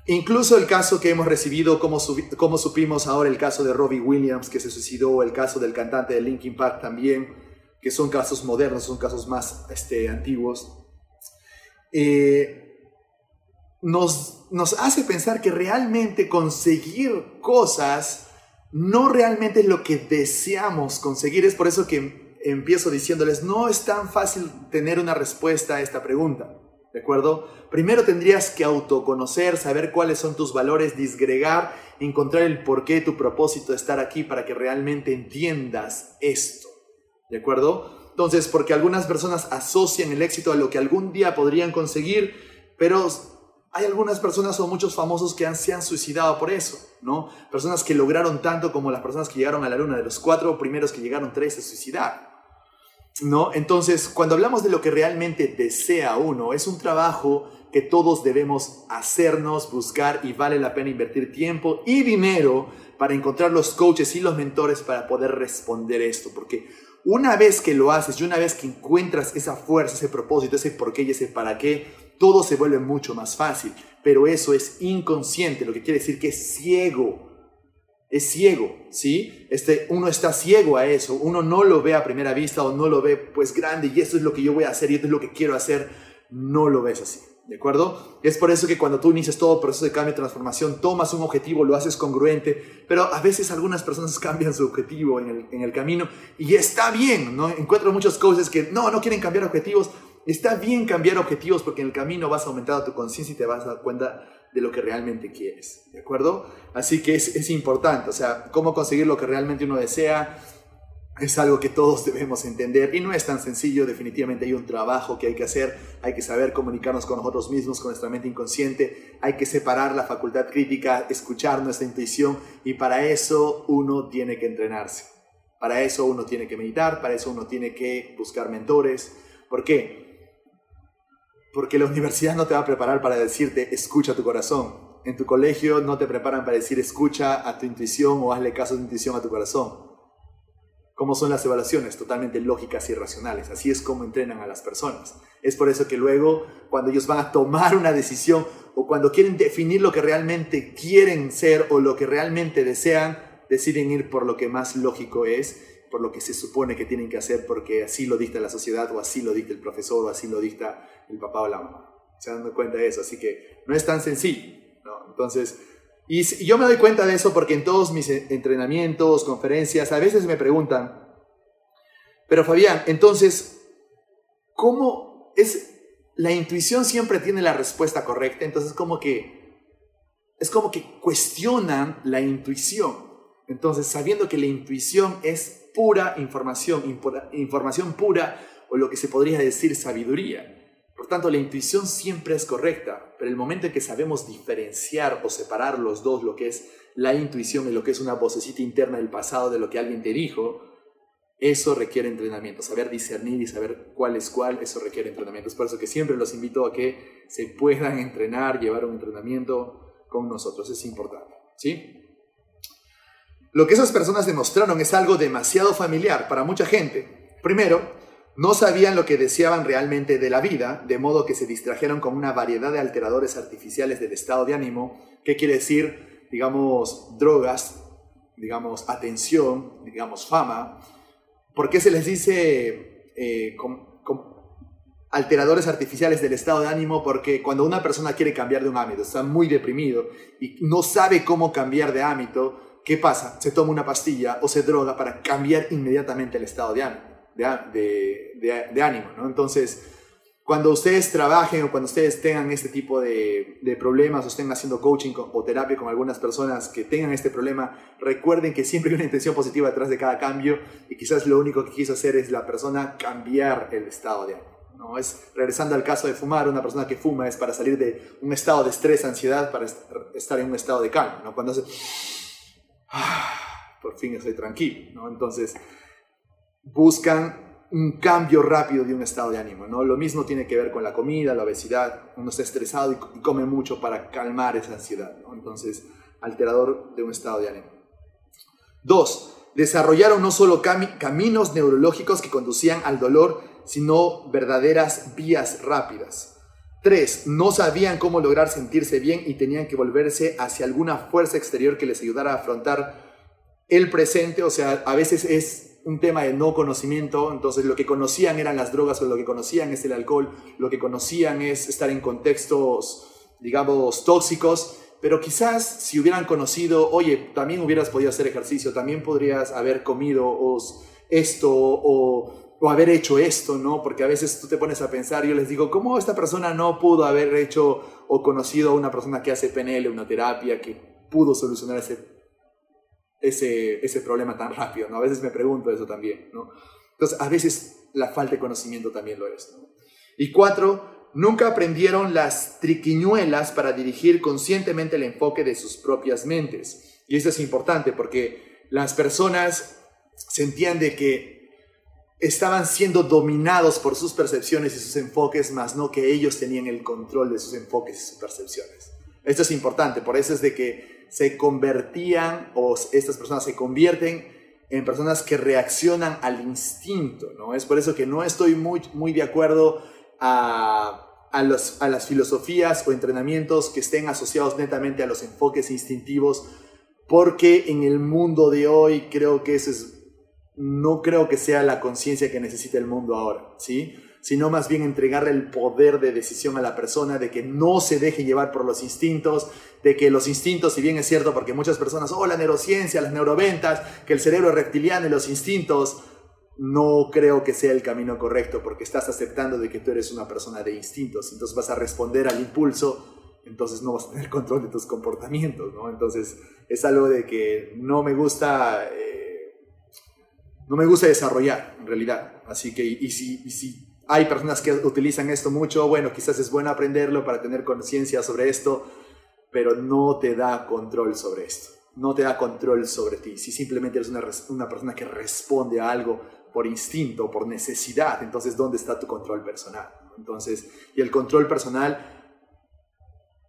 incluso el caso que hemos recibido, como, como supimos ahora, el caso de Robbie Williams que se suicidó, el caso del cantante de Linkin Park también, que son casos modernos, son casos más este, antiguos, eh, nos, nos hace pensar que realmente conseguir cosas no realmente es lo que deseamos conseguir. Es por eso que empiezo diciéndoles, no es tan fácil tener una respuesta a esta pregunta. ¿De acuerdo? Primero tendrías que autoconocer, saber cuáles son tus valores, disgregar, encontrar el porqué, tu propósito de estar aquí para que realmente entiendas esto. ¿De acuerdo? Entonces, porque algunas personas asocian el éxito a lo que algún día podrían conseguir, pero hay algunas personas o muchos famosos que han, se han suicidado por eso, ¿no? Personas que lograron tanto como las personas que llegaron a la luna, de los cuatro primeros que llegaron, tres se suicidaron, ¿no? Entonces, cuando hablamos de lo que realmente desea uno, es un trabajo que todos debemos hacernos, buscar y vale la pena invertir tiempo y dinero para encontrar los coaches y los mentores para poder responder esto, porque una vez que lo haces y una vez que encuentras esa fuerza, ese propósito, ese por qué y ese para qué, todo se vuelve mucho más fácil. Pero eso es inconsciente, lo que quiere decir que es ciego. Es ciego, ¿sí? Este, uno está ciego a eso, uno no lo ve a primera vista o no lo ve pues grande y esto es lo que yo voy a hacer y esto es lo que quiero hacer, no lo ves así. ¿De acuerdo? Es por eso que cuando tú inicias todo proceso de cambio y transformación, tomas un objetivo, lo haces congruente, pero a veces algunas personas cambian su objetivo en el, en el camino y está bien, ¿no? Encuentro muchos coaches que no, no quieren cambiar objetivos, Está bien cambiar objetivos porque en el camino vas aumentando tu conciencia y te vas a dar cuenta de lo que realmente quieres, ¿de acuerdo? Así que es, es, importante, o sea, cómo conseguir lo que realmente uno desea es algo que todos debemos entender y no es tan sencillo, definitivamente hay un trabajo que hay que hacer, hay que saber comunicarnos con nosotros mismos, con nuestra mente inconsciente, hay que separar la facultad crítica, escuchar nuestra intuición y para eso uno tiene que entrenarse, para eso uno tiene que meditar, para eso uno tiene que buscar mentores, ¿por qué? Porque la universidad no te va a preparar para decirte escucha tu corazón. En tu colegio no te preparan para decir escucha a tu intuición o hazle caso a tu intuición a tu corazón. ¿Cómo son las evaluaciones? Totalmente lógicas y racionales. Así es como entrenan a las personas. Es por eso que luego, cuando ellos van a tomar una decisión o cuando quieren definir lo que realmente quieren ser o lo que realmente desean, deciden ir por lo que más lógico es por lo que se supone que tienen que hacer porque así lo dicta la sociedad o así lo dicta el profesor o así lo dicta el papá o la mamá. Se dan cuenta de eso, así que no es tan sencillo. Entonces, y yo me doy cuenta de eso porque en todos mis entrenamientos, conferencias, a veces me preguntan, pero Fabián, entonces, ¿cómo es? La intuición siempre tiene la respuesta correcta, entonces como que es como que cuestionan la intuición. Entonces, sabiendo que la intuición es pura información, información pura o lo que se podría decir sabiduría. Por tanto, la intuición siempre es correcta, pero el momento en que sabemos diferenciar o separar los dos, lo que es la intuición y lo que es una vocecita interna del pasado de lo que alguien te dijo, eso requiere entrenamiento. Saber discernir y saber cuál es cuál, eso requiere entrenamiento. Es por eso que siempre los invito a que se puedan entrenar, llevar un entrenamiento con nosotros. Es importante. ¿Sí? Lo que esas personas demostraron es algo demasiado familiar para mucha gente. Primero, no sabían lo que deseaban realmente de la vida, de modo que se distrajeron con una variedad de alteradores artificiales del estado de ánimo. ¿Qué quiere decir? Digamos, drogas, digamos, atención, digamos, fama. ¿Por qué se les dice eh, alteradores artificiales del estado de ánimo? Porque cuando una persona quiere cambiar de un hábito, está muy deprimido y no sabe cómo cambiar de hábito, ¿qué pasa? Se toma una pastilla o se droga para cambiar inmediatamente el estado de ánimo. Entonces, cuando ustedes trabajen o cuando ustedes tengan este tipo de, de, problemas o estén haciendo coaching o terapia con algunas personas que tengan este problema, recuerden que siempre hay una intención positiva detrás de cada cambio y quizás lo único que quiso hacer es la persona cambiar el estado de ánimo. ¿no? Es, regresando al caso de fumar, una persona que fuma es para salir de un estado de estrés, ansiedad, para estar en un estado de calma. ¿no? Cuando hace por fin estoy tranquilo. Entonces, buscan un cambio rápido de un estado de ánimo, ¿no? Lo mismo tiene que ver con la comida, la obesidad, uno está estresado y come mucho para calmar esa ansiedad, ¿no? Entonces, alterador de un estado de ánimo. Dos, desarrollaron no solo caminos neurológicos que conducían al dolor, sino verdaderas vías rápidas. Tres, no sabían cómo lograr sentirse bien y tenían que volverse hacia alguna fuerza exterior que les ayudara a afrontar el presente. O sea, a veces es un tema de no conocimiento, entonces lo que conocían eran las drogas o lo que conocían es el alcohol, lo que conocían es estar en contextos, digamos, tóxicos, pero quizás si hubieran conocido, oye, también hubieras podido hacer ejercicio, también podrías haber comido esto o o haber hecho esto, ¿no? Porque a veces tú te pones a pensar, yo les digo, ¿cómo esta persona no pudo haber hecho o conocido a una persona que hace PNL, una terapia, que pudo solucionar ese, ese, problema tan rápido, ¿no? A veces me pregunto eso también, ¿no? Entonces, a veces la falta de conocimiento también lo es. Y cuatro, nunca aprendieron las triquiñuelas para dirigir conscientemente el enfoque de sus propias mentes. Y eso es importante porque las personas sentían de que estaban siendo dominados por sus percepciones y sus enfoques, más no que ellos tenían el control de sus enfoques y sus percepciones. Esto es importante, por eso es de que se convertían o estas personas se convierten en personas que reaccionan al instinto, ¿no? Es por eso que no estoy muy, muy de acuerdo a, a, a las filosofías o entrenamientos que estén asociados netamente a los enfoques instintivos, porque en el mundo de hoy creo que eso es, no creo que sea la conciencia que necesita el mundo ahora, ¿sí? sino más bien entregarle el poder de decisión a la persona, de que no se deje llevar por los instintos, de que los instintos, si bien es cierto, porque muchas personas, oh, la neurociencia, las neuroventas, que el cerebro reptiliano y los instintos, no creo que sea el camino correcto, porque estás aceptando de que tú eres una persona de instintos, entonces vas a responder al impulso, entonces no vas a tener control de tus comportamientos, ¿no? Entonces es algo de que no me gusta... Eh, no me gusta desarrollar, en realidad. Así que, y si, hay personas que utilizan esto mucho, bueno, quizás es bueno aprenderlo para tener conciencia sobre esto, pero no te da control sobre esto, no te da control sobre ti. Si simplemente eres una, una persona que responde a algo por instinto, por necesidad, entonces ¿dónde está tu control personal? Entonces, y el control personal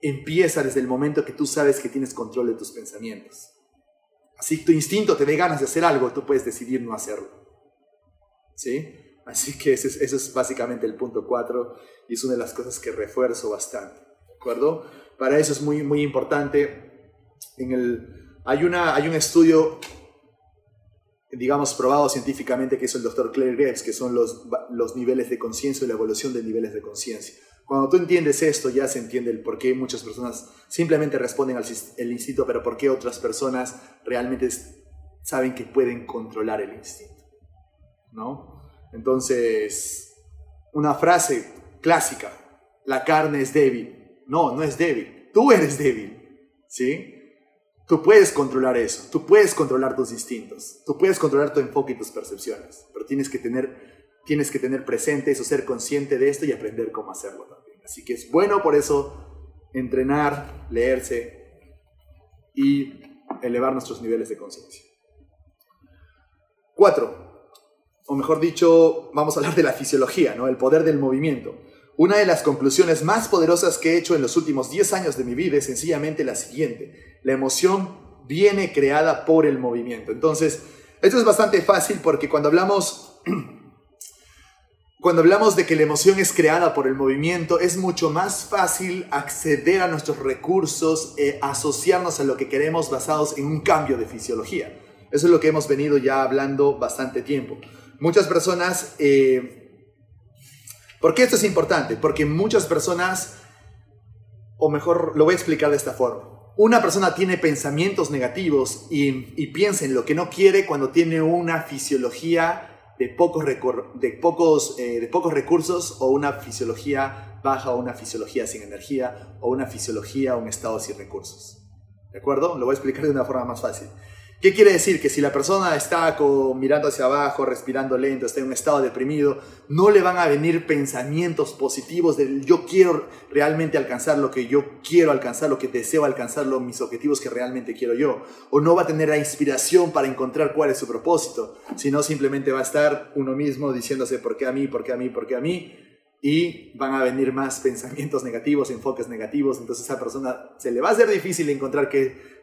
empieza desde el momento que tú sabes que tienes control de tus pensamientos. Así tu instinto te dé ganas de hacer algo, tú puedes decidir no hacerlo. ¿Sí? Así que ese es, básicamente el punto 4 y es una de las cosas que refuerzo bastante. ¿De acuerdo? Para eso es muy, muy importante. En el, hay, una, hay un estudio, digamos, probado científicamente que hizo el doctor Claire Graves, que son los, los niveles de conciencia y la evolución de niveles de conciencia. Cuando tú entiendes esto, ya se entiende el por qué muchas personas simplemente responden al el instinto, pero por qué otras personas realmente saben que pueden controlar el instinto. ¿No? Entonces, una frase clásica, la carne es débil. No, no es débil. Tú eres débil. ¿Sí? Tú puedes controlar eso, tú puedes controlar tus instintos, tú puedes controlar tu enfoque y tus percepciones, pero tienes que tener, tienes que tener presente eso, ser consciente de esto y aprender cómo hacerlo también. Así que es bueno por eso entrenar, leerse y elevar nuestros niveles de conciencia. Cuatro, o mejor dicho, vamos a hablar de la fisiología, ¿no? el poder del movimiento. Una de las conclusiones más poderosas que he hecho en los últimos 10 años de mi vida es sencillamente la siguiente. La emoción viene creada por el movimiento. Entonces, esto es bastante fácil porque cuando hablamos, cuando hablamos de que la emoción es creada por el movimiento, es mucho más fácil acceder a nuestros recursos, e asociarnos a lo que queremos basados en un cambio de fisiología. Eso es lo que hemos venido ya hablando bastante tiempo. Muchas personas, eh, ¿por qué esto es importante? Porque muchas personas, o mejor lo voy a explicar de esta forma. Una persona tiene pensamientos negativos y, piensa en lo que no quiere cuando tiene una fisiología de pocos, de, pocos, eh, de pocos recursos o una fisiología baja o una fisiología sin energía o una fisiología o un estado sin recursos. ¿De acuerdo? Lo voy a explicar de una forma más fácil. ¿Qué quiere decir? Que si la persona está mirando hacia abajo, respirando lento, está en un estado deprimido, no le van a venir pensamientos positivos de yo quiero realmente alcanzar lo que yo quiero alcanzar, lo que deseo alcanzar, los, mis objetivos que realmente quiero yo. O no va a tener la inspiración para encontrar cuál es su propósito, sino simplemente va a estar uno mismo diciéndose por qué a mí, por qué a mí, por qué a mí. Y van a venir más pensamientos negativos, enfoques negativos. Entonces a esa persona se le va a hacer difícil encontrar qué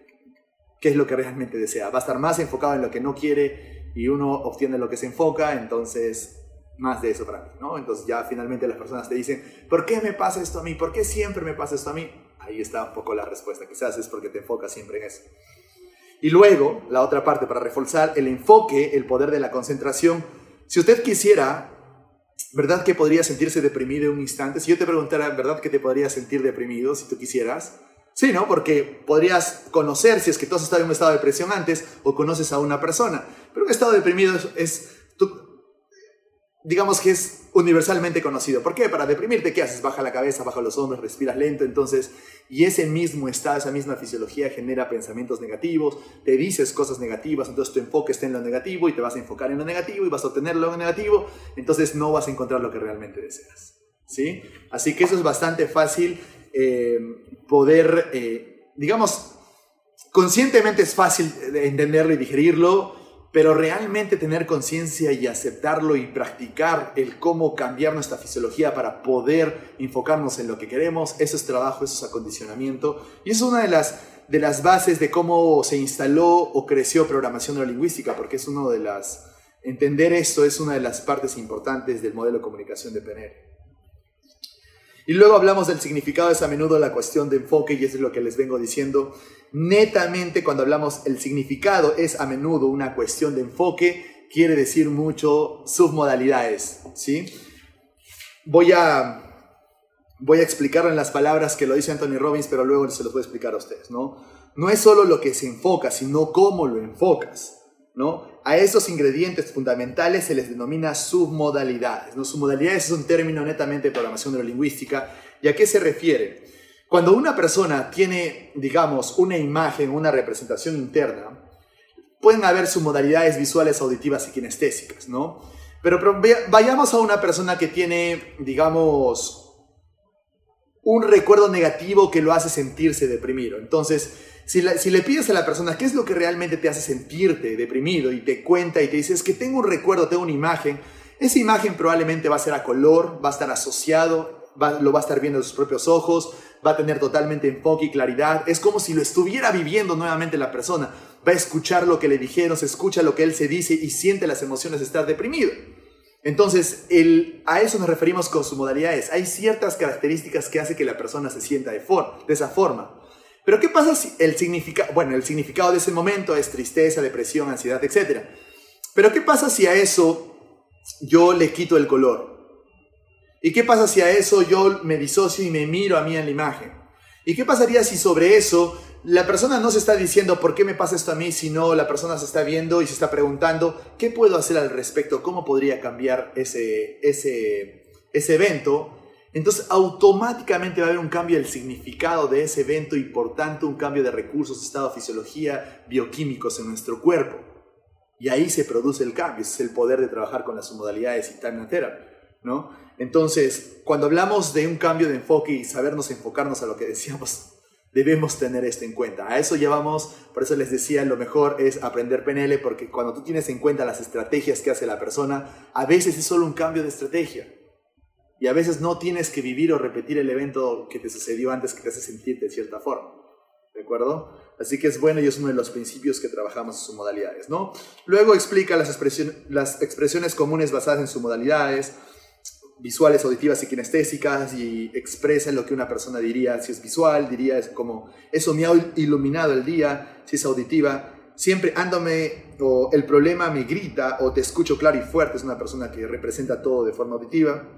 qué es lo que realmente desea. Va a estar más enfocado en lo que no quiere y uno obtiene lo que se enfoca, entonces más de eso para mí, ¿no? Entonces ya finalmente las personas te dicen, ¿por qué me pasa esto a mí? ¿Por qué siempre me pasa esto a mí? Ahí está un poco la respuesta, quizás es porque te enfocas siempre en eso. Y luego, la otra parte para reforzar el enfoque, el poder de la concentración. Si usted quisiera, ¿verdad que podría sentirse deprimido un instante? Si yo te preguntara, ¿verdad que te podría sentir deprimido si tú quisieras? Sí, ¿no? Porque podrías conocer si es que tú has estado en un estado de depresión antes o conoces a una persona. Pero un estado deprimido es, digamos que es universalmente conocido. ¿Por qué? Para deprimirte, ¿qué haces? Baja la cabeza, baja los hombros, respiras lento, entonces, y ese mismo estado, esa misma fisiología genera pensamientos negativos, te dices cosas negativas, entonces tu enfoque está en lo negativo y te vas a enfocar en lo negativo y vas a obtener lo negativo, entonces no vas a encontrar lo que realmente deseas. ¿Sí? Así que eso es bastante fácil eh, poder, eh, digamos, conscientemente es fácil entenderlo y digerirlo, pero realmente tener conciencia y aceptarlo y practicar el cómo cambiar nuestra fisiología para poder enfocarnos en lo que queremos, eso es trabajo, eso es acondicionamiento. Y es una de las, de las bases de cómo se instaló o creció programación neurolingüística, porque es uno de las... Entender esto es una de las partes importantes del modelo de comunicación de PNL. Y luego hablamos del significado, es a menudo la cuestión de enfoque y eso es lo que les vengo diciendo netamente cuando hablamos el significado es a menudo una cuestión de enfoque, quiere decir mucho submodalidades, ¿sí? Voy a, voy a explicarlo en las palabras que lo dice Anthony Robbins, pero luego se los voy a explicar a ustedes, ¿no? No es solo lo que se enfoca, sino cómo lo enfocas, ¿no? A esos ingredientes fundamentales se les denomina submodalidades, ¿no? Submodalidades es un término netamente de programación neurolingüística. ¿Y a qué se refiere? Cuando una persona tiene, digamos, una imagen, una representación interna, pueden haber sus modalidades visuales, auditivas y kinestésicas, ¿no? Pero, vayamos a una persona que tiene, digamos, un recuerdo negativo que lo hace sentirse deprimido. Entonces, si, le pides a la persona qué es lo que realmente te hace sentirte deprimido y te cuenta y te dice, es que tengo un recuerdo, tengo una imagen, esa imagen probablemente va a ser a color, va a estar asociado lo va a estar viendo en sus propios ojos, va a tener totalmente enfoque y claridad. Es como si lo estuviera viviendo nuevamente la persona. Va a escuchar lo que le dijeron, se escucha lo que él se dice y siente las emociones de estar deprimido. Entonces, a eso nos referimos con sus modalidades. Hay ciertas características que hacen que la persona se sienta de, de esa forma. Pero ¿qué pasa si el significado, bueno, el significado de ese momento es tristeza, depresión, ansiedad, etc. Pero ¿qué pasa si a eso yo le quito el color? ¿Y qué pasa si a eso yo me disocio y me miro a mí en la imagen? ¿Y qué pasaría si sobre eso la persona no se está diciendo por qué me pasa esto a mí, sino la persona se está viendo y se está preguntando qué puedo hacer al respecto, cómo podría cambiar ese, ese, ese evento? Entonces automáticamente va a haber un cambio del significado de ese evento y por tanto un cambio de recursos, estado, fisiología, bioquímicos en nuestro cuerpo. Y ahí se produce el cambio, ese es el poder de trabajar con las modalidades y therapy, ¿no? Entonces, cuando hablamos de un cambio de enfoque y sabernos enfocarnos a lo que decíamos, debemos tener esto en cuenta. A eso llevamos, por eso les decía, lo mejor es aprender PNL, porque cuando tú tienes en cuenta las estrategias que hace la persona, a veces es solo un cambio de estrategia. Y a veces no tienes que vivir o repetir el evento que te sucedió antes que te hace sentirte de cierta forma. ¿De acuerdo? Así que es bueno y es uno de los principios que trabajamos en sus modalidades, ¿no? Luego explica las, expresiones, las expresiones comunes basadas en sus modalidades, visuales, auditivas y kinestésicas y expresan lo que una persona diría, si es visual, diría es como, eso me ha iluminado el día, si es auditiva, siempre ándome o el problema me grita o te escucho claro y fuerte, es una persona que representa todo de forma auditiva,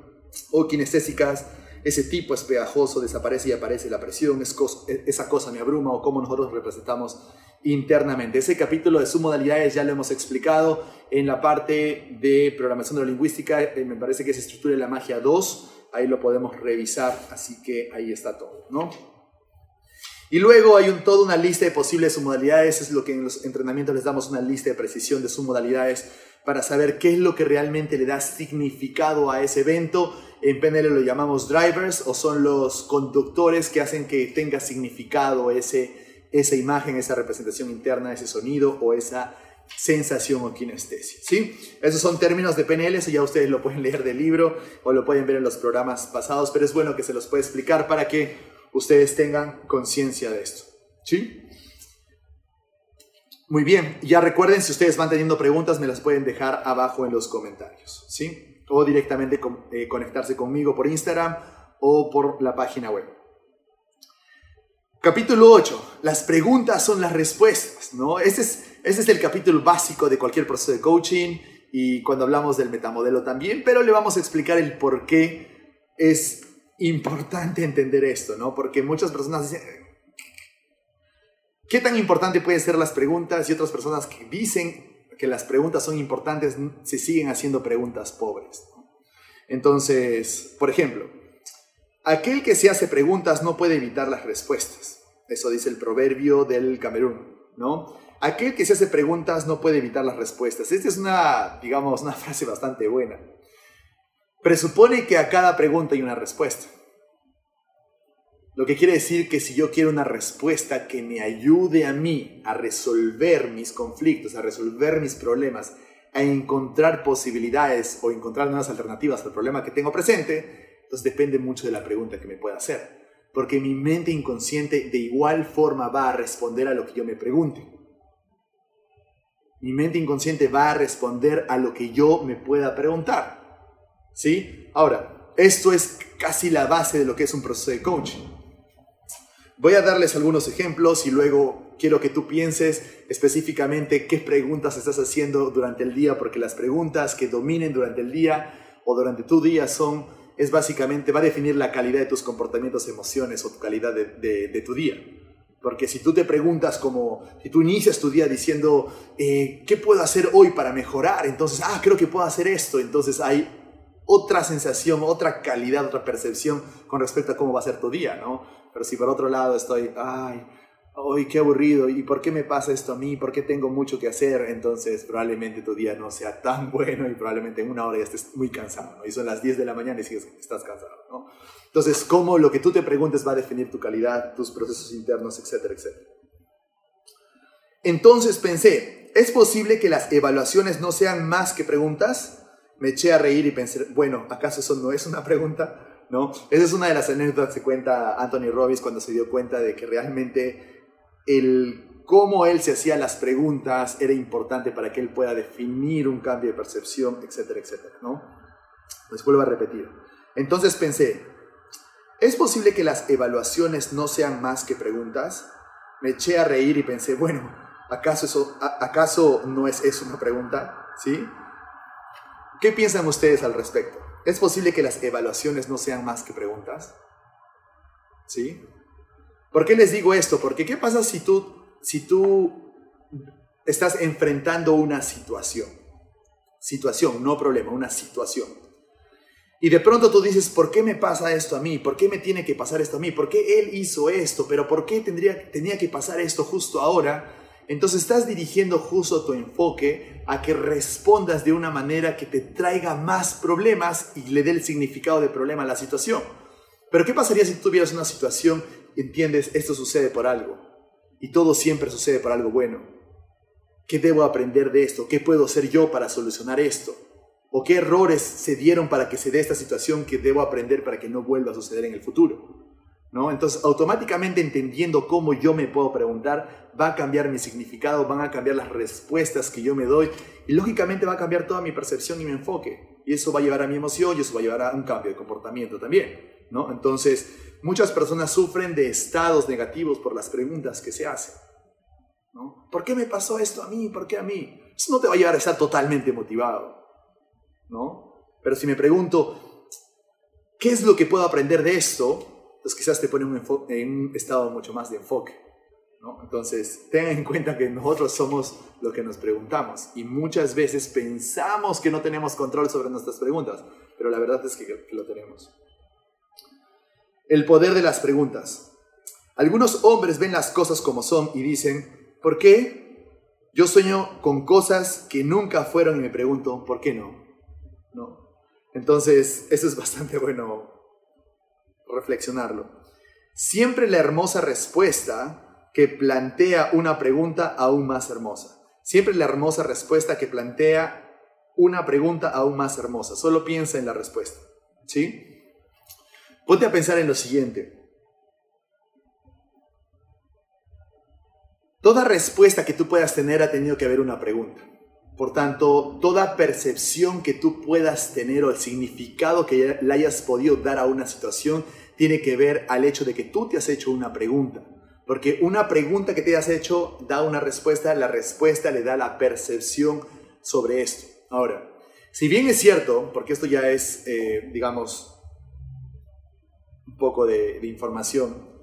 o kinestésicas, ese tipo es pegajoso, desaparece y aparece la presión, es e, esa cosa me abruma o cómo nosotros representamos internamente. Ese capítulo de submodalidades ya lo hemos explicado en la parte de programación neurolingüística, eh, me parece que es estructura de la magia 2, ahí lo podemos revisar, así que ahí está todo, ¿no? Y luego hay un, toda una lista de posibles submodalidades, es lo que en los entrenamientos les damos una lista de precisión de submodalidades para saber qué es lo que realmente le da significado a ese evento. En PNL lo llamamos drivers o son los conductores que hacen que tenga significado ese esa imagen, esa representación interna, ese sonido o esa sensación o kinestesia. ¿sí? Esos son términos de PNL, eso ya ustedes lo pueden leer del libro o lo pueden ver en los programas pasados, pero es bueno que se los pueda explicar para que ustedes tengan conciencia de esto. ¿sí? Muy bien, ya recuerden, si ustedes van teniendo preguntas, me las pueden dejar abajo en los comentarios. ¿sí? O directamente eh, conectarse conmigo por Instagram o por la página web. Capítulo 8. Las preguntas son las respuestas, ¿no? Este es, este es el capítulo básico de cualquier proceso de coaching y cuando hablamos del metamodelo también, pero le vamos a explicar el por qué es importante entender esto, ¿no? Porque muchas personas dicen, ¿qué tan importante pueden ser las preguntas? Y otras personas que dicen, que las preguntas son importantes, se siguen haciendo preguntas pobres. Entonces, por ejemplo, aquel que se hace preguntas no puede evitar las respuestas. Eso dice el proverbio del Camerún, ¿no? Aquel que se hace preguntas no puede evitar las respuestas. Esta es una, digamos, una frase bastante buena. Presupone que a cada pregunta hay una respuesta. Lo que quiere decir que si yo quiero una respuesta que me ayude a mí a resolver mis conflictos, a resolver mis problemas, a encontrar posibilidades o encontrar nuevas alternativas al problema que tengo presente, entonces depende mucho de la pregunta que me pueda hacer. Porque mi mente inconsciente de igual forma va a responder a lo que yo me pregunte. Mi mente inconsciente va a responder a lo que yo me pueda preguntar. ¿Sí? Ahora, esto es casi la base de lo que es un proceso de coaching. Voy a darles algunos ejemplos y luego quiero que tú pienses específicamente qué preguntas estás haciendo durante el día, porque las preguntas que dominen durante el día o durante tu día son, es básicamente, va a definir la calidad de tus comportamientos, emociones o tu calidad de, tu día. Porque si tú te preguntas como, si tú inicias tu día diciendo, eh, ¿qué puedo hacer hoy para mejorar? Entonces, ah, creo que puedo hacer esto. Entonces hay otra sensación, otra calidad, otra percepción con respecto a cómo va a ser tu día, ¿no? Pero si por otro lado estoy, ay, hoy qué aburrido, ¿y por qué me pasa esto a mí? ¿Por qué tengo mucho que hacer? Entonces probablemente tu día no sea tan bueno y probablemente en una hora ya estés muy cansado. Y son las 10 de la mañana y sigues, estás cansado, ¿no? Entonces, cómo lo que tú te preguntes va a definir tu calidad, tus procesos internos, etcétera, etcétera. Entonces pensé, ¿es posible que las evaluaciones no sean más que preguntas? Me eché a reír y pensé, bueno, ¿acaso eso no es una pregunta? ¿no? Esa es una de las anécdotas que cuenta Anthony Robbins cuando se dio cuenta de que realmente el cómo él se hacía las preguntas era importante para que él pueda definir un cambio de percepción, etcétera, etcétera, ¿no? Les vuelvo a repetir. Entonces pensé, ¿es posible que las evaluaciones no sean más que preguntas? Me eché a reír y pensé, bueno, ¿acaso, eso, ¿acaso no es eso una pregunta? ¿Sí? ¿Qué piensan ustedes al respecto? ¿Es posible que las evaluaciones no sean más que preguntas? ¿Sí? ¿Por qué les digo esto? Porque ¿qué pasa si tú, si tú estás enfrentando una situación? Situación, no problema, una situación. Y de pronto tú dices, ¿por qué me pasa esto a mí? ¿Por qué me tiene que pasar esto a mí? ¿Por qué él hizo esto? ¿Pero por qué tendría, tenía que pasar esto justo ahora? Entonces estás dirigiendo justo tu enfoque a que respondas de una manera que te traiga más problemas y le dé el significado de problema a la situación. Pero ¿qué pasaría si tuvieras una situación entiendes esto sucede por algo? Y todo siempre sucede por algo bueno. ¿Qué debo aprender de esto? ¿Qué puedo hacer yo para solucionar esto? ¿O qué errores se dieron para que se dé esta situación que debo aprender para que no vuelva a suceder en el futuro? ¿No? Entonces, automáticamente entendiendo cómo yo me puedo preguntar, va a cambiar mi significado, van a cambiar las respuestas que yo me doy y lógicamente va a cambiar toda mi percepción y mi enfoque. Y eso va a llevar a mi emoción y eso va a llevar a un cambio de comportamiento también, ¿no? Entonces, muchas personas sufren de estados negativos por las preguntas que se hacen. ¿Por qué me pasó esto a mí? ¿Por qué a mí? Eso no te va a llevar a estar totalmente motivado. Pero si me pregunto, ¿qué es lo que puedo aprender de esto? Entonces quizás te pone en un estado mucho más de enfoque. ¿no? Entonces, tengan en cuenta que nosotros somos lo que nos preguntamos y muchas veces pensamos que no tenemos control sobre nuestras preguntas, pero la verdad es que, que lo tenemos. El poder de las preguntas. Algunos hombres ven las cosas como son y dicen, ¿por qué? Yo sueño con cosas que nunca fueron y me pregunto, ¿por qué no? ¿No? Entonces, eso es bastante bueno reflexionarlo. Siempre la hermosa respuesta que plantea una pregunta aún más hermosa. Siempre la hermosa respuesta que plantea una pregunta aún más hermosa. Solo piensa en la respuesta. ¿Sí? Ponte a pensar en lo siguiente. Toda respuesta que tú puedas tener ha tenido que haber una pregunta. Por tanto, toda percepción que tú puedas tener o el significado que le hayas podido dar a una situación tiene que ver al hecho de que tú te has hecho una pregunta. Porque una pregunta que te has hecho da una respuesta, la respuesta le da la percepción sobre esto. Ahora, si bien es cierto, porque esto ya es, eh, digamos, un poco de, de información,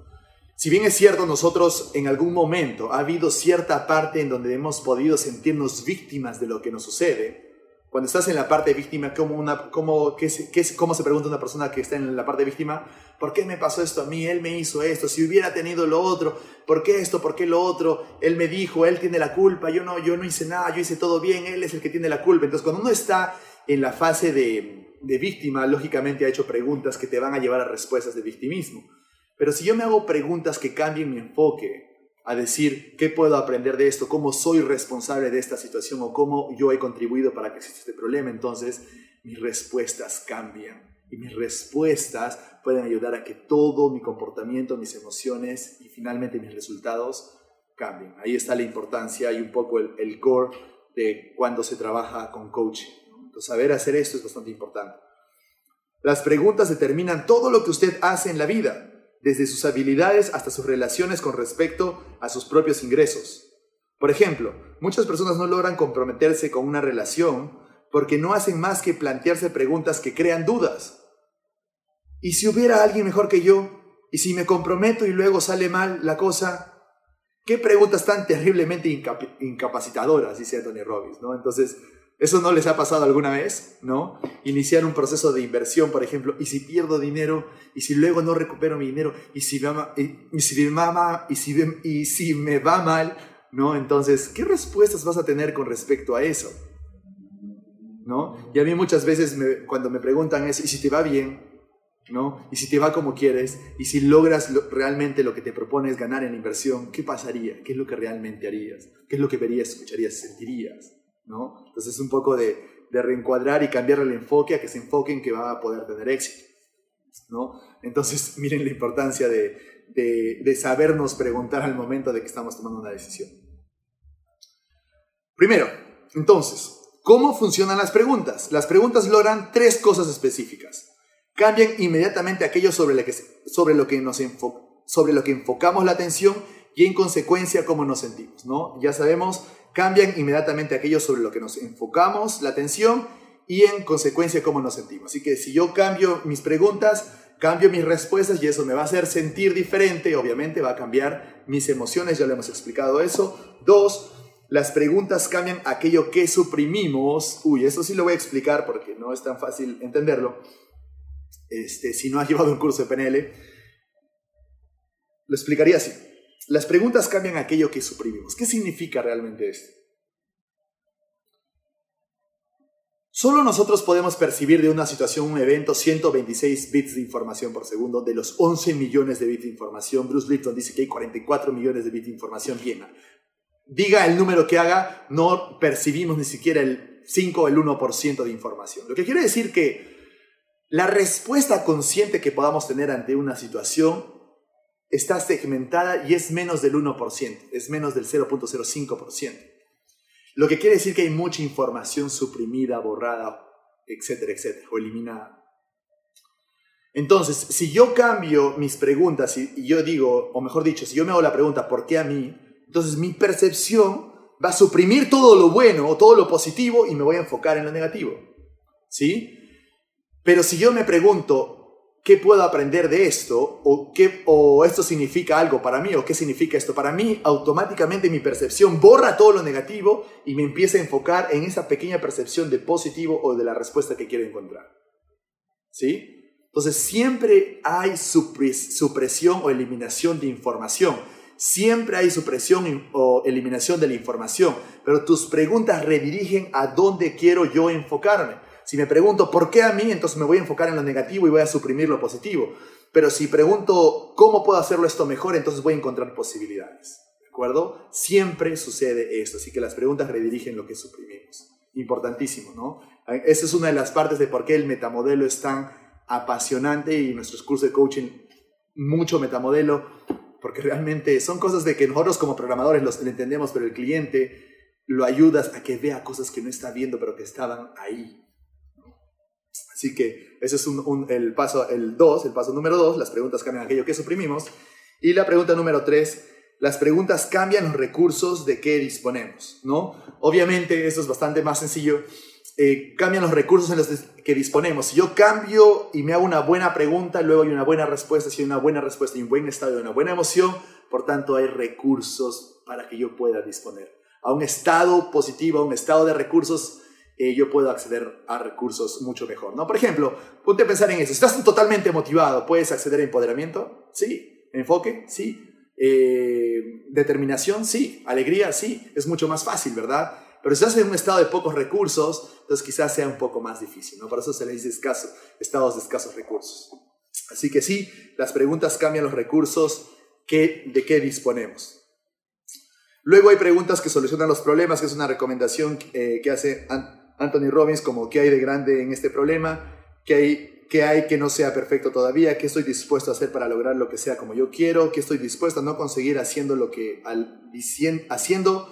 Si bien es cierto, nosotros en algún momento ha habido cierta parte en donde hemos podido sentirnos víctimas de lo que nos sucede, cuando estás en la parte víctima, ¿cómo, una, cómo, qué, qué, ¿cómo se pregunta una persona que está en la parte víctima? ¿Por qué me pasó esto a mí? Él me hizo esto. Si hubiera tenido lo otro, ¿por qué esto? ¿Por qué lo otro? Él me dijo, él tiene la culpa. Yo no, yo no hice nada, yo hice todo bien. Él es el que tiene la culpa. Entonces, cuando uno está en la fase de, de víctima, lógicamente ha hecho preguntas que te van a llevar a respuestas de victimismo. Pero si yo me hago preguntas que cambien mi enfoque, a decir qué puedo aprender de esto, cómo soy responsable de esta situación o cómo yo he contribuido para que exista este problema, entonces mis respuestas cambian. Y mis respuestas pueden ayudar a que todo mi comportamiento, mis emociones y finalmente mis resultados cambien. Ahí está la importancia y un poco el, core de cuando se trabaja con coaching. Entonces, saber hacer esto es bastante importante. Las preguntas determinan todo lo que usted hace en la vida desde sus habilidades hasta sus relaciones con respecto a sus propios ingresos. Por ejemplo, muchas personas no logran comprometerse con una relación porque no hacen más que plantearse preguntas que crean dudas. ¿Y si hubiera alguien mejor que yo? ¿Y si me comprometo y luego sale mal la cosa? ¿Qué preguntas tan terriblemente incapacitadoras? Dice Anthony Robbins, ¿no? Entonces, ¿Eso no les ha pasado alguna vez? ¿No? Iniciar un proceso de inversión, por ejemplo, y si pierdo dinero, y si luego no recupero mi dinero, y si, y, si, me, y si, y si me va mal, ¿no? Entonces, ¿qué respuestas vas a tener con respecto a eso? ¿No? Y a mí muchas veces cuando me preguntan eso, ¿y si te va bien? ¿No? Y si te va como quieres, y si logras realmente lo que te propones ganar en inversión, ¿qué pasaría? ¿Qué es lo que realmente harías? ¿Qué es lo que verías, escucharías, sentirías? ¿No? Entonces es un poco de, de reencuadrar y cambiar el enfoque a que se enfoque en que va a poder tener éxito, ¿no? Entonces miren la importancia de, de, de sabernos preguntar al momento de que estamos tomando una decisión. Primero, entonces, ¿cómo funcionan las preguntas? Las preguntas logran tres cosas específicas. Cambian inmediatamente aquello sobre lo que, sobre lo que, nos sobre lo que enfocamos la atención y en consecuencia cómo nos sentimos, ¿no? Ya sabemos cambian inmediatamente aquello sobre lo que nos enfocamos la atención y en consecuencia cómo nos sentimos. Así que si yo cambio mis preguntas, cambio mis respuestas y eso me va a hacer sentir diferente, obviamente va a cambiar mis emociones, ya lo hemos explicado eso. Dos, las preguntas cambian aquello que suprimimos. Uy, eso sí lo voy a explicar porque no es tan fácil entenderlo. Este, si no has llevado un curso de PNL, lo explicaría así. Las preguntas cambian aquello que suprimimos. ¿Qué significa realmente esto? Solo nosotros podemos percibir de una situación, un evento, 126 bits de información por segundo. De los 11 millones de bits de información, Bruce Lipton dice que hay 44 millones de bits de información. Bien, diga el número que haga, no percibimos ni siquiera el 5 o el 1% de información. Lo que quiere decir que la respuesta consciente que podamos tener ante una situación está segmentada y es menos del 1%, es menos del 0.05%. Lo que quiere decir que hay mucha información suprimida, borrada, etcétera, etcétera, o eliminada. Entonces, si yo cambio mis preguntas y, yo digo, o mejor dicho, si yo me hago la pregunta, ¿por qué a mí? Entonces mi percepción va a suprimir todo lo bueno o todo lo positivo y me voy a enfocar en lo negativo. ¿Sí? Pero si yo me pregunto, ¿qué puedo aprender de esto? ¿O, qué, ¿O esto significa algo para mí? ¿O qué significa esto para mí? Automáticamente mi percepción borra todo lo negativo y me empieza a enfocar en esa pequeña percepción de positivo o de la respuesta que quiero encontrar. ¿Sí? Entonces siempre hay supresión o eliminación de información. Siempre hay supresión o eliminación de la información, pero tus preguntas redirigen a dónde quiero yo enfocarme. Si me pregunto por qué a mí, entonces me voy a enfocar en lo negativo y voy a suprimir lo positivo. Pero si pregunto cómo puedo hacerlo esto mejor, entonces voy a encontrar posibilidades. ¿De acuerdo? Siempre sucede esto, así que las preguntas redirigen lo que suprimimos. Importantísimo, ¿no? Esa es una de las partes de por qué el metamodelo es tan apasionante y nuestros cursos de coaching, mucho metamodelo, porque realmente son cosas de que nosotros como programadores los entendemos, pero el cliente lo ayudas a que vea cosas que no está viendo, pero que estaban ahí. Así que ese es el paso, el 2, el paso número 2, las preguntas cambian aquello que suprimimos. Y la pregunta número 3, las preguntas cambian los recursos de que disponemos, ¿no? Obviamente, esto es bastante más sencillo. eh, cambian los recursos en los que disponemos. Si yo cambio y me hago una buena pregunta, luego hay una buena respuesta. Si hay una buena respuesta y un buen estado y una buena emoción, por tanto hay recursos para que yo pueda disponer. A un estado positivo, a un estado de recursos, eh, yo puedo acceder a recursos mucho mejor. ¿no? Por ejemplo, ponte a pensar en eso. estás totalmente motivado, ¿puedes acceder a empoderamiento? Sí. ¿Enfoque? Sí. Eh, ¿Determinación? Sí. ¿Alegría? Sí. Es mucho más fácil, ¿verdad? Pero si estás en un estado de pocos recursos, entonces quizás sea un poco más difícil, ¿no? Por eso se le dice escaso, estados de escasos recursos. Así que sí, las preguntas cambian los recursos que, de qué disponemos. Luego hay preguntas que solucionan los problemas, que es una recomendación eh, que hace Anthony Robbins, como qué hay de grande en este problema, qué hay, qué hay que no sea perfecto todavía, qué estoy dispuesto a hacer para lograr lo que sea como yo quiero, qué estoy dispuesto a no conseguir haciendo lo que al, haciendo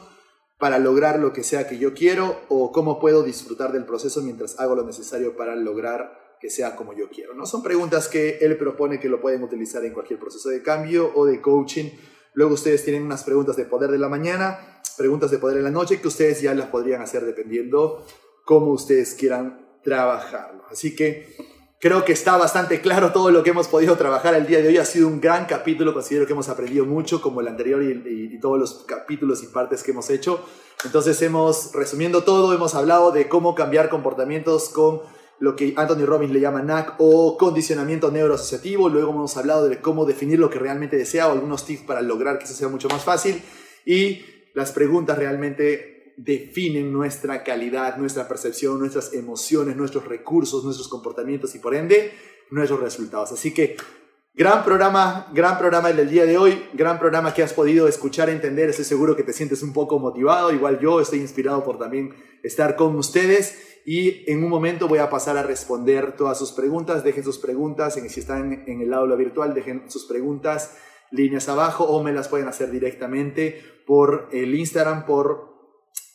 para lograr lo que sea que yo quiero o cómo puedo disfrutar del proceso mientras hago lo necesario para lograr que sea como yo quiero. ¿no? Son preguntas que él propone que lo pueden utilizar en cualquier proceso de cambio o de coaching. Luego ustedes tienen unas preguntas de poder de la mañana, preguntas de poder en la noche que ustedes ya las podrían hacer dependiendo cómo ustedes quieran trabajarlo. Así que Creo que está bastante claro todo lo que hemos podido trabajar el día de hoy. Ha sido un gran capítulo, considero que hemos aprendido mucho, como el anterior y, todos los capítulos y partes que hemos hecho. Entonces hemos, resumiendo todo, hemos hablado de cómo cambiar comportamientos con lo que Anthony Robbins le llama NAC o condicionamiento neuroasociativo. Luego hemos hablado de cómo definir lo que realmente desea o algunos tips para lograr que eso sea mucho más fácil. Y las preguntas realmente definen nuestra calidad, nuestra percepción, nuestras emociones, nuestros recursos, nuestros comportamientos y por ende nuestros resultados. Así que gran programa, gran programa el del día de hoy, gran programa que has podido escuchar, entender, estoy seguro que te sientes un poco motivado, igual yo estoy inspirado por también estar con ustedes. Y en un momento voy a pasar a responder todas sus preguntas, dejen sus preguntas, en, si están en el aula virtual, dejen sus preguntas líneas abajo o me las pueden hacer directamente por el Instagram, por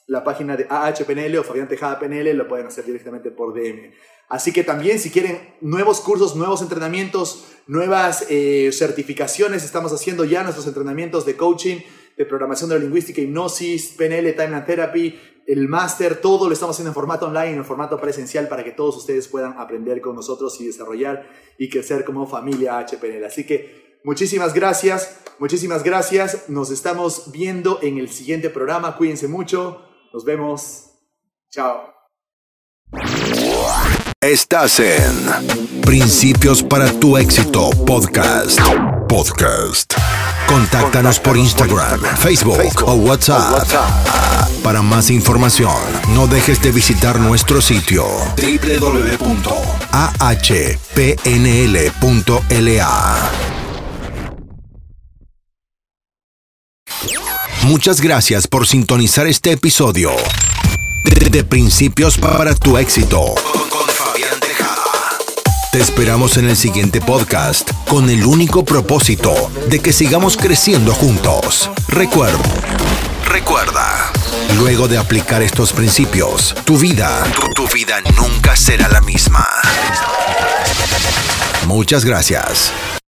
la página de AHPNL o Fabián Tejada PNL, lo pueden hacer directamente por DM. Así que también si quieren nuevos cursos, nuevos entrenamientos, nuevas eh, certificaciones, estamos haciendo ya nuestros entrenamientos de coaching, de programación de la lingüística, hipnosis, PNL, Time and Therapy, el máster, todo lo estamos haciendo en formato online, en formato presencial para que todos ustedes puedan aprender con nosotros y desarrollar y crecer como familia HPNL. Así que muchísimas gracias, muchísimas gracias. Nos estamos viendo en el siguiente programa. Cuídense mucho. Nos vemos. Chao. Estás en Principios para tu éxito podcast. Podcast. Contáctanos por Instagram, Facebook o WhatsApp. Para más información, no dejes de visitar nuestro sitio www.ahpnl.la. Muchas gracias por sintonizar este episodio de, Principios para tu éxito con Fabián Tejada. Te esperamos en el siguiente podcast con el único propósito de que sigamos creciendo juntos. Recuerda, recuerda, luego de aplicar estos principios, tu vida, tu vida nunca será la misma. Muchas gracias.